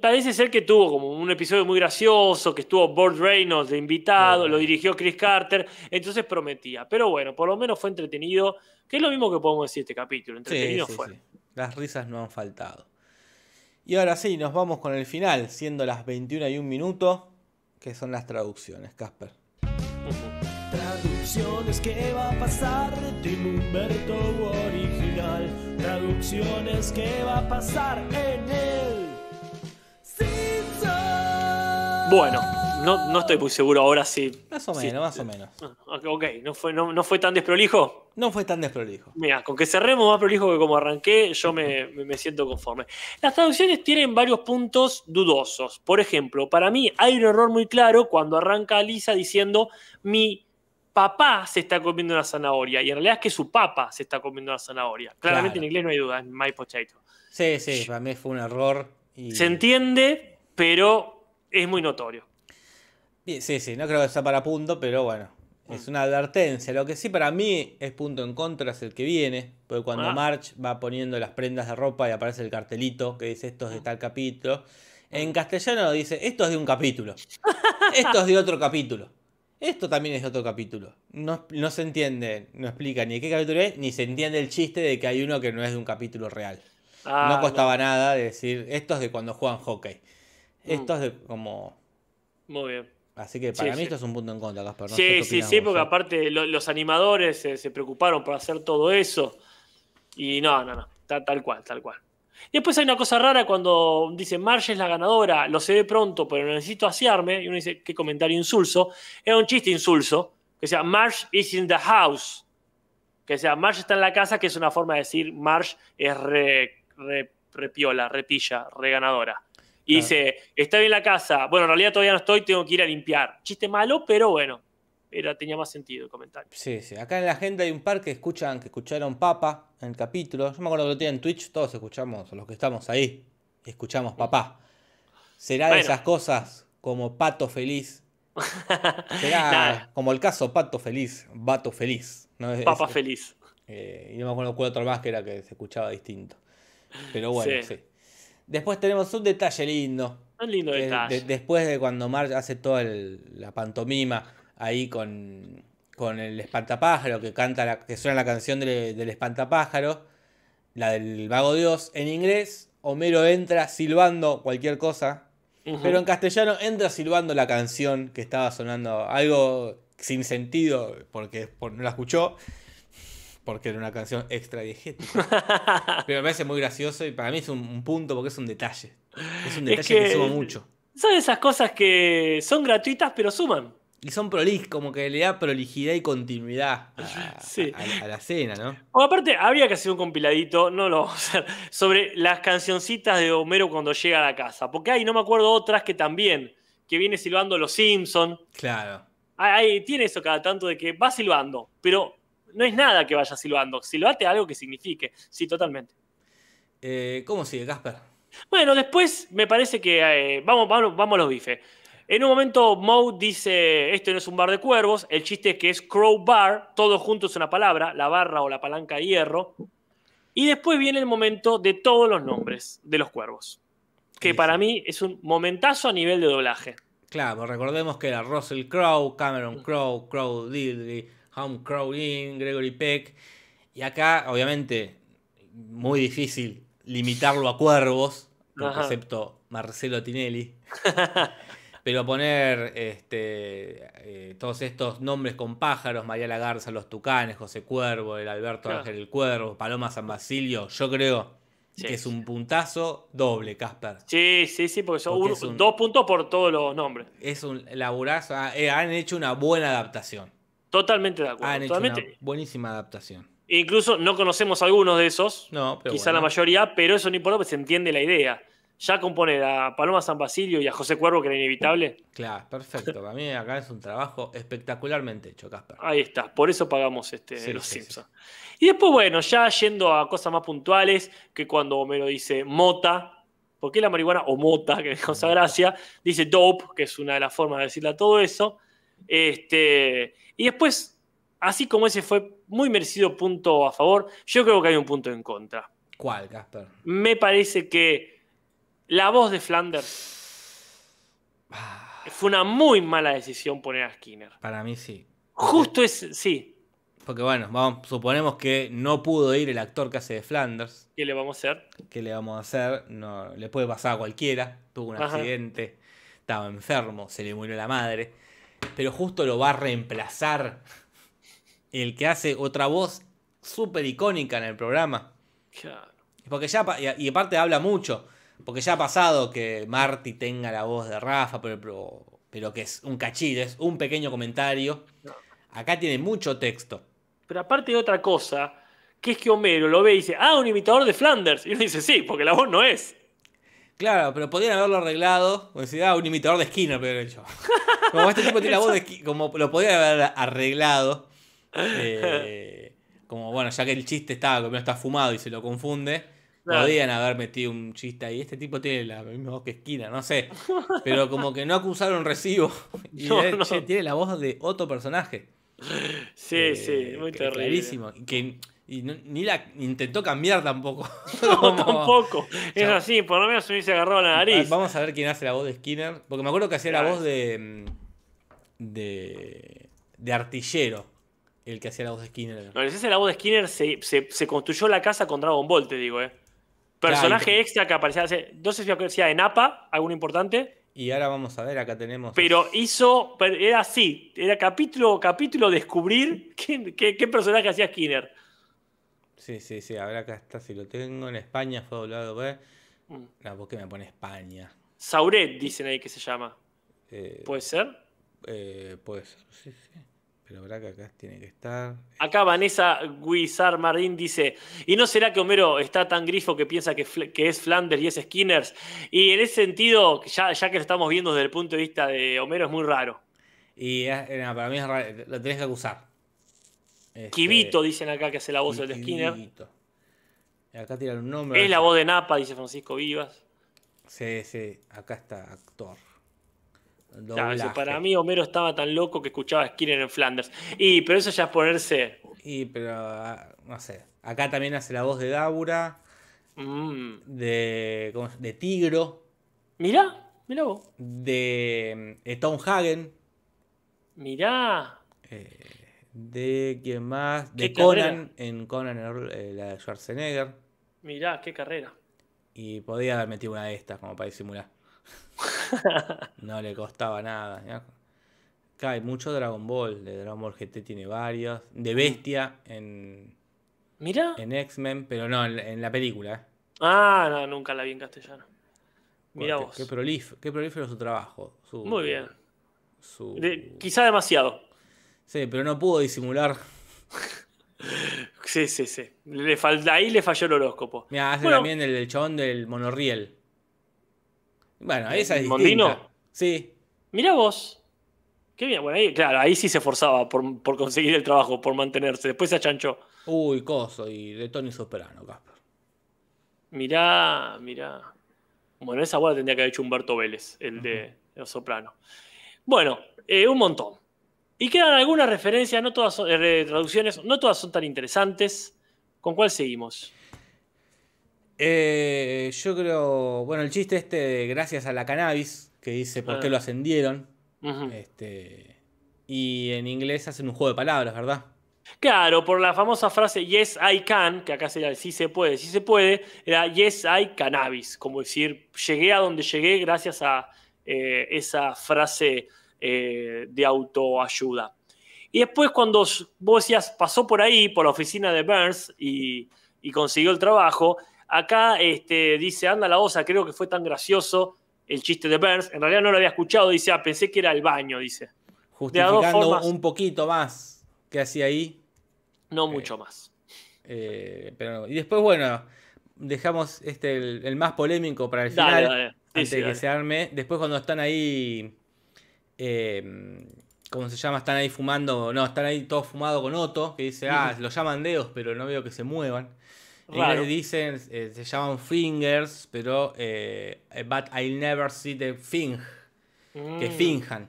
Parece ser que tuvo como un episodio muy gracioso, que estuvo Burt Reynolds de invitado, Bueno. lo dirigió Chris Carter, entonces prometía. Pero bueno, por lo menos fue entretenido, que es lo mismo que podemos decir de este capítulo, Sí, entretenido sí, fue. sí. Las risas no han faltado. Y ahora sí, nos vamos con el final, siendo las 21 y un minuto, que son las traducciones, Casper. Traducciones, ¿qué va a pasar? Tim Humberto original. Traducciones, ¿qué va a pasar en el Simpson? Bueno, no, no estoy muy seguro ahora si... Más o si- menos, más o menos. Ah, Ok, ¿no fue, no, no fue tan desprolijo? No fue tan desprolijo. Mira, con que cerremos más prolijo que como arranqué, yo me, me- me siento conforme. Las traducciones tienen varios puntos dudosos. Por ejemplo, para mí hay un error muy claro cuando arranca Lisa diciendo mi papá se está comiendo una zanahoria. Y en realidad es que su papá se está comiendo una zanahoria. Claramente Claro. en inglés no hay duda, es my potato. Sí, sí, para mí fue un error. Y... Se entiende, pero es muy notorio. Sí, sí, no creo que sea para punto, pero bueno, es Mm. una advertencia. Lo que sí para mí es punto en contra es el que viene, porque cuando Ah. March va poniendo las prendas de ropa y aparece el cartelito que dice esto es Mm. de tal capítulo, en castellano dice esto es de un capítulo, esto es de otro capítulo, esto también es de otro capítulo. No, no se entiende, no explica ni de qué capítulo es, ni se entiende el chiste de que hay uno que no es de un capítulo real. Ah, no costaba nada decir esto es de cuando juegan hockey. Esto Mm. es de como... Muy bien. Así que para Sí, mí sí. esto es un punto en contra, Casper. no sí, sí, sí, porque ¿eh? aparte lo- los animadores se, se preocuparon por hacer todo eso. Y no, no, no, ta- tal cual, tal cual. Y después hay una cosa rara cuando dice Marge es la ganadora, lo sé de pronto, pero necesito asearme. Y uno dice, qué comentario insulso. Era un chiste insulso, que sea Marge is in the house. Que sea Marge está en la casa, que es una forma de decir Marge es re, re, re piola, re pilla, re ganadora. Y Claro. dice, estoy en la casa. Bueno, en realidad todavía no estoy, tengo que ir a limpiar. Chiste malo, pero bueno, era, tenía más sentido el comentario. Sí, sí. Acá en la agenda hay un par que escuchan, que escucharon Papa en el capítulo. Yo me acuerdo que lo tenía en Twitch, todos escuchamos, los que estamos ahí, escuchamos Papá. ¿Será de esas cosas como Pato Feliz? ¿Será como el caso Pato Feliz, Vato Feliz? ¿no? Es- Papa es- feliz. eh, y no me acuerdo cuál otro más que era que se escuchaba distinto. Pero bueno, Sí. sí. Después tenemos un detalle lindo. Un lindo que detalle. de- después de cuando Marge hace toda el- la pantomima ahí con, con el espantapájaro, que canta la, que suena la canción del, del espantapájaro, la del vago Dios, en inglés, Homero entra silbando cualquier cosa, pero en castellano entra silbando la canción que estaba sonando, algo sin sentido, porque por- no la escuchó, porque era una canción extra diegética. Pero me parece muy gracioso y para mí es un, un punto porque es un detalle. Es un Es detalle que, que- suma mucho. Son esas cosas que son gratuitas, pero suman. Y son prolij, como que le da prolijidad y continuidad a, Sí. a- a la escena, ¿no? O aparte, habría que hacer un compiladito, no lo vamos a hacer, sobre las cancioncitas de Homero cuando llega a la casa. Porque hay, no me acuerdo otras que también, que viene silbando Los Simpson. Claro. Hay- tiene eso cada tanto de que va silbando, pero no es nada que vaya silbando. Silbate algo que signifique. Sí, totalmente. Eh, ¿Cómo sigue, Casper? Bueno, después me parece que eh, vamos, vamos, vamos a los bifes. En un momento Moe dice, este no es un bar de cuervos, el chiste es que es Crow Bar, todo junto es una palabra, la barra o la palanca de hierro. Y después viene el momento de todos los nombres de los cuervos, que Sí, para sí. mí es un momentazo a nivel de doblaje. Claro, recordemos que era Russell Crowe, Cameron Crowe, Crowe Dildry, Home Crowe In, Gregory Peck. Y acá, obviamente, muy difícil limitarlo a cuervos, Ajá. excepto Marcelo Tinelli. Pero poner este, eh, todos estos nombres con pájaros, María Garza, los Tucanes, José Cuervo, el Alberto Claro. Ángel el Cuervo, Paloma San Basilio, yo creo Sí. que es un puntazo doble, Casper. Sí, sí, sí, porque son Porque un- dos puntos por todos los nombres. Es un laburazo, ah, eh, han hecho una buena adaptación. Totalmente de acuerdo. Han hecho totalmente. una buenísima adaptación. Incluso no conocemos algunos de esos, No, pero quizá la mayoría, pero eso no importa porque se entiende la idea. ya componer a Paloma San Basilio y a José Cuervo, que era inevitable. Claro, perfecto. Para mí acá es un trabajo espectacularmente hecho, Casper. Ahí está, por eso pagamos este, Sí, Los sí, Simpsons. Y después, bueno, ya yendo a cosas más puntuales, que cuando Homero dice mota, ¿por qué la marihuana o mota, que causa gracia? Dice dope, que es una de las formas de decirle a todo eso. Este, y después, así como ese fue muy merecido punto a favor, yo creo que hay un punto en contra. ¿Cuál, Casper? Me parece que la voz de Flanders Ah, fue una muy mala decisión poner a Skinner. Para mí sí. Justo es, sí, Porque bueno, vamos, suponemos que no pudo ir el actor que hace de Flanders. ¿qué le vamos a hacer? ¿Qué le vamos a hacer? No, le puede pasar a cualquiera. Tuvo un Ajá. accidente, estaba enfermo, se le murió la madre. Pero justo lo va a reemplazar el que hace otra voz súper icónica en el programa. Claro. Porque ya, y aparte habla mucho. Porque ya ha pasado que Marty tenga la voz de Rafa, pero, pero, pero que es un cachillo, es un pequeño comentario. No. Acá tiene mucho texto. Pero aparte de otra cosa, que es que Homero lo ve y dice, ah, un imitador de Flanders. Y uno dice, sí, porque la voz no es. Claro, pero podrían haberlo arreglado. O decir, ah, un imitador de Skinner, pero hecho. Como este tipo tiene la voz de Skinner, como lo podrían haber arreglado. eh, como bueno, ya que el chiste estaba, como está fumado y se lo confunde. Claro. Podrían haber metido un chiste ahí. Este tipo tiene la misma voz que Skinner, no sé. Pero como que no acusaron recibo. Y No, eh, no. che, tiene la voz de otro personaje. Sí, Eh, sí, muy que- terrible. Clarísimo. Que, y no- ni la intentó cambiar tampoco. No, Como- tampoco. Es así, por lo menos se hubiese agarrado la nariz. Vamos a ver quién hace la voz de Skinner. Porque me acuerdo que hacía la voz de. de. de artillero. El que hacía la voz de Skinner. No, si esa es la voz de Skinner, se, se- se construyó la casa con Dragon Ball, te digo, eh. Personaje Claro, extra que aparecía, hace- no sé si aparecía de Napa, algún importante, Y ahora vamos a ver, acá tenemos. pero hizo, era así, era capítulo capítulo descubrir qué, qué- qué personaje hacía Skinner. Sí, sí, sí. A ver, acá está. Si lo tengo. En España fue doblado. ¿ver? Mm. No, ¿por qué me pone España? Sauret, dicen ahí que se llama. Eh, ¿Puede ser? eh, puede ser, sí, sí. Pero verá que acá tiene que estar. Acá Vanessa Guizar Marín dice, ¿y no será que Homero está tan grifo que piensa que, que es Flanders y es Skinners? Y en ese sentido, ya, ya que lo estamos viendo desde el punto de vista de Homero, es muy raro. Y eh, no, para mí es raro, lo tenés que acusar. Este, dicen acá que hace la voz del de Skinner. Acá tiran un nombre. Es la voz de Napa, dice Francisco Vivas. Sí, sí, acá está, actor. Claro, para mí Homero estaba tan loco que escuchaba a Skinner en Flanders. Y, pero eso ya es ponerse... Y, pero, ah, no sé. Acá también hace la voz de Daura, mm, de, de Tigro, mirá, mirá vos. de eh, Tom Hagen, Mirá. eh, de quién más, de Conan, carrera. en Conan, el- eh, la de Schwarzenegger. Mirá, qué carrera. Y podía haber metido una de estas como para disimular. no le costaba nada. ¿ya? Acá hay mucho Dragon Ball. De Dragon Ball GT tiene varios. De Bestia en, Mirá. en X-Men, pero no en, en la película. ¿eh? Ah, no, nunca la vi en castellano. Mirá vos. Qué, prolif- qué prolífero su trabajo. su- Muy bien. su- De- quizá demasiado. Sí, pero no pudo disimular. Sí, sí, sí. Le fal- ahí le falló el horóscopo. Mira, hace Bueno. también el, el chabón del monorriel. Bueno, esa es ¿El distinta. Mondino? Sí. Mirá vos. Qué bien. Bueno, ahí, claro, ahí sí se esforzaba por, por conseguir el trabajo, por mantenerse. Después se achanchó. Uy, coso. Y de Tony Soprano, Casper. Mirá, mirá. Bueno, esa bola tendría que haber hecho Humberto Vélez, el de Los Soprano. Bueno, eh, un montón. Y quedan algunas referencias, no todas son, eh, traducciones, no todas son tan interesantes. ¿Con cuál seguimos? Eh, yo creo, bueno, el chiste este de gracias a la cannabis, que dice por qué Ah. lo ascendieron. Ujú. Este, y en inglés hacen un juego de palabras, ¿verdad? Claro, por la famosa frase Yes, I can, que acá sería sí se puede, sí se puede, era Yes, I cannabis, como decir, llegué a donde llegué gracias a eh, esa frase eh, de autoayuda. Y después cuando vos decías, pasó por ahí, por la oficina de Burns y, y consiguió el trabajo, acá este, dice, anda la osa, creo que fue tan gracioso el chiste de Burns, en realidad no lo había escuchado, dice, ah, pensé que era el baño, dice, De Justificando formas. un poquito más que hacía ahí. no mucho más. eh, pero, y después, bueno, dejamos este el, el más polémico para el Dale, final. dale. Sí, antes sí, de que se arme. Después cuando están ahí. Eh, ¿Cómo se llama? Están ahí fumando. No, están ahí todos fumados con Otto. Que dice, ah, lo llaman dedos, pero no veo que se muevan. En Raro. inglés dicen, eh, se llaman fingers, pero eh, but I'll never see the fing. Que Mm. finjan.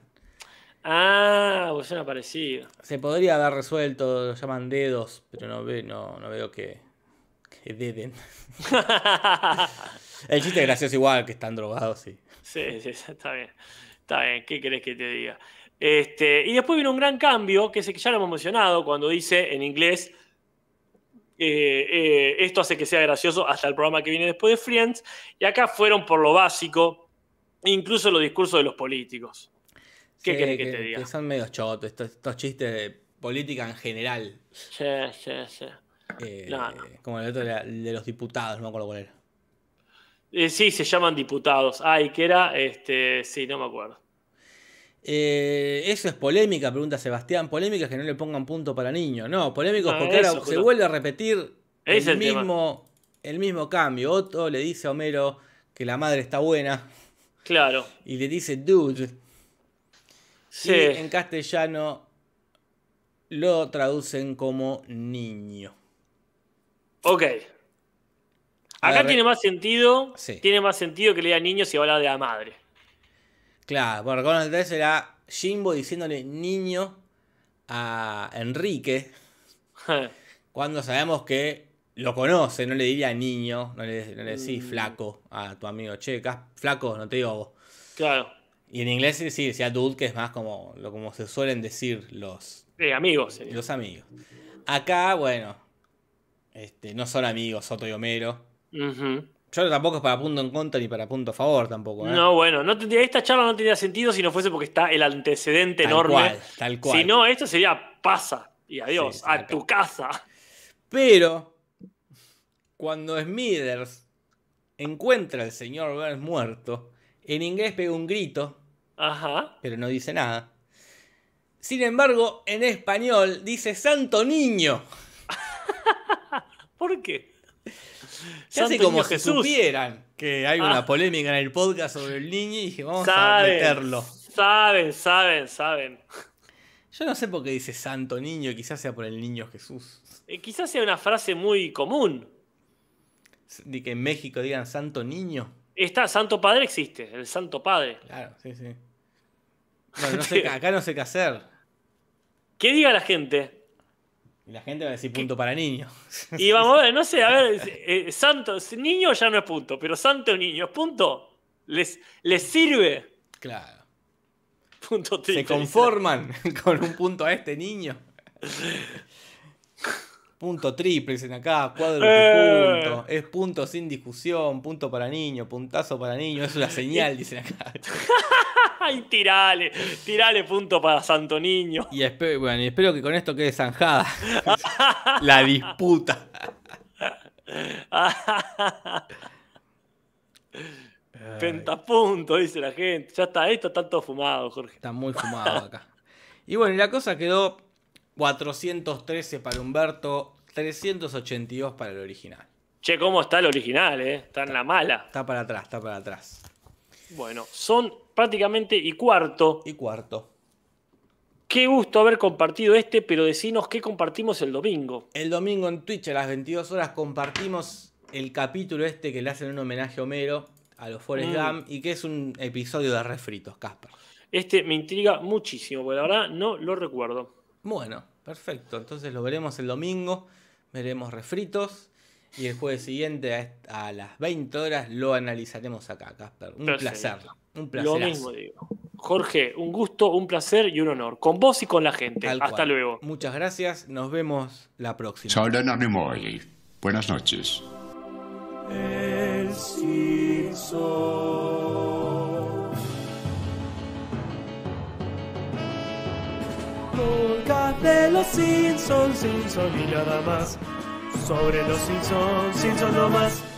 Ah, pues suena parecido. Se podría haber resuelto, lo llaman dedos, pero no, ve, no, no veo que, que deden. El chiste es gracioso igual, que están drogados. Sí, sí, sí, está bien. Está bien, ¿qué querés que te diga? Este, y después viene un gran cambio, que es el que ya lo hemos mencionado, cuando dice en inglés, eh, eh, esto hace que sea gracioso hasta el programa que viene después de Friends, y acá fueron por lo básico, incluso los discursos de los políticos. ¿Qué Sí, querés que te diga? Que son medio chotos, estos, estos chistes de política en general. Sí, sí, sí. eh, No, no. Como el otro de, de los diputados, no me acuerdo cuál era. Eh, sí, se llaman diputados. Ay, ¿qué era? Este, sí, no me acuerdo. Eh, eso es polémica, pregunta Sebastián. Polémica es que no le pongan punto para niños. No, polémicos Ah, porque eso, ahora se justo. vuelve a repetir el el tema. mismo, el mismo cambio. Otto le dice a Homero que la madre está buena Claro. y le dice dude. Sí. Y en castellano lo traducen como niño. Ok. Acá tiene más sentido. Sí. Tiene más sentido que le diga niños y habla de la madre. Claro, bueno, con el 3 era Jimbo diciéndole niño a Enrique cuando sabemos que lo conoce, no le diría niño, no le, no le decís Mm. flaco a tu amigo, che, flaco, no te digo vos. claro. Y en inglés sí, decía dude, que es más como, lo, como se suelen decir los, Eh, amigos. los amigos. Acá, bueno, este, no son amigos Soto y Homero. Ujú. Yo tampoco es para punto en contra ni para punto a favor tampoco. ¿eh? No, bueno, no tendría, esta charla no tendría sentido si no fuese porque está el antecedente Tal enorme. cual, tal cual. Si no, esto sería pasa y adiós, Sí, a tu casa. Pero cuando Smithers encuentra al señor Burns muerto, en inglés pega un grito, Ajá. pero no dice nada. Sin embargo, en español dice Santo Niño. ¿Por qué? Casi como si Jesús. supieran que hay Ah. una polémica en el podcast sobre el niño y dije, vamos a meterlo. saben, saben, saben. Yo no sé por qué dice Santo Niño, quizás sea por el niño Jesús. Eh, quizás sea una frase muy común. De que en México digan Santo Niño. Está, Santo Padre existe, el Santo Padre. Claro, sí, sí. Bueno, no sé, acá no sé qué hacer. ¿Qué diga la gente? Y la gente va a decir punto para niños. Y vamos a ver, no sé, a ver, eh, Santo, niño ya no es punto, pero Santo niño es punto. ¿Les, les sirve? Claro. Punto ¿Se conforman con un punto a este niño? Punto triple, dicen acá, cuadro Eh. punto. Es punto sin discusión, punto para niño, puntazo para niño, es una señal, dicen acá. Ay, tirale, tirale punto para Santo Niño. Y espero, bueno, y espero que con esto quede zanjada la disputa. Pentapunto, dice la gente. Ya está, esto está todo fumado, Jorge. Está muy fumado acá. Y bueno, y la cosa quedó 413 para Humberto, 382 para el original. Che, ¿cómo está el original, eh? Está en la mala. Está para atrás, está para atrás. Bueno, son prácticamente y cuarto. Y cuarto. Qué gusto haber compartido este, pero decinos qué compartimos el domingo. El domingo en Twitch a las 22 horas compartimos el capítulo este que le hacen un homenaje a Homero, a los Forrest Mm. Gump, y que es un episodio de refritos, Casper. Este me intriga muchísimo, porque la verdad no lo recuerdo. Bueno, perfecto. Entonces lo veremos el domingo, veremos refritos, y el jueves siguiente a, las 20 horas lo analizaremos acá, Casper. Un Perfecto. placer. Un Lo placer. mismo digo. Jorge, un gusto, un placer y un honor. Con vos y con la gente. Hasta luego. Muchas gracias. Nos vemos la próxima. Saludan Anemoi. Buenas noches. El Simpson. Podcast de los Simpsons, Simpson y nada más. Sobre los Simpsons, Simpson no más.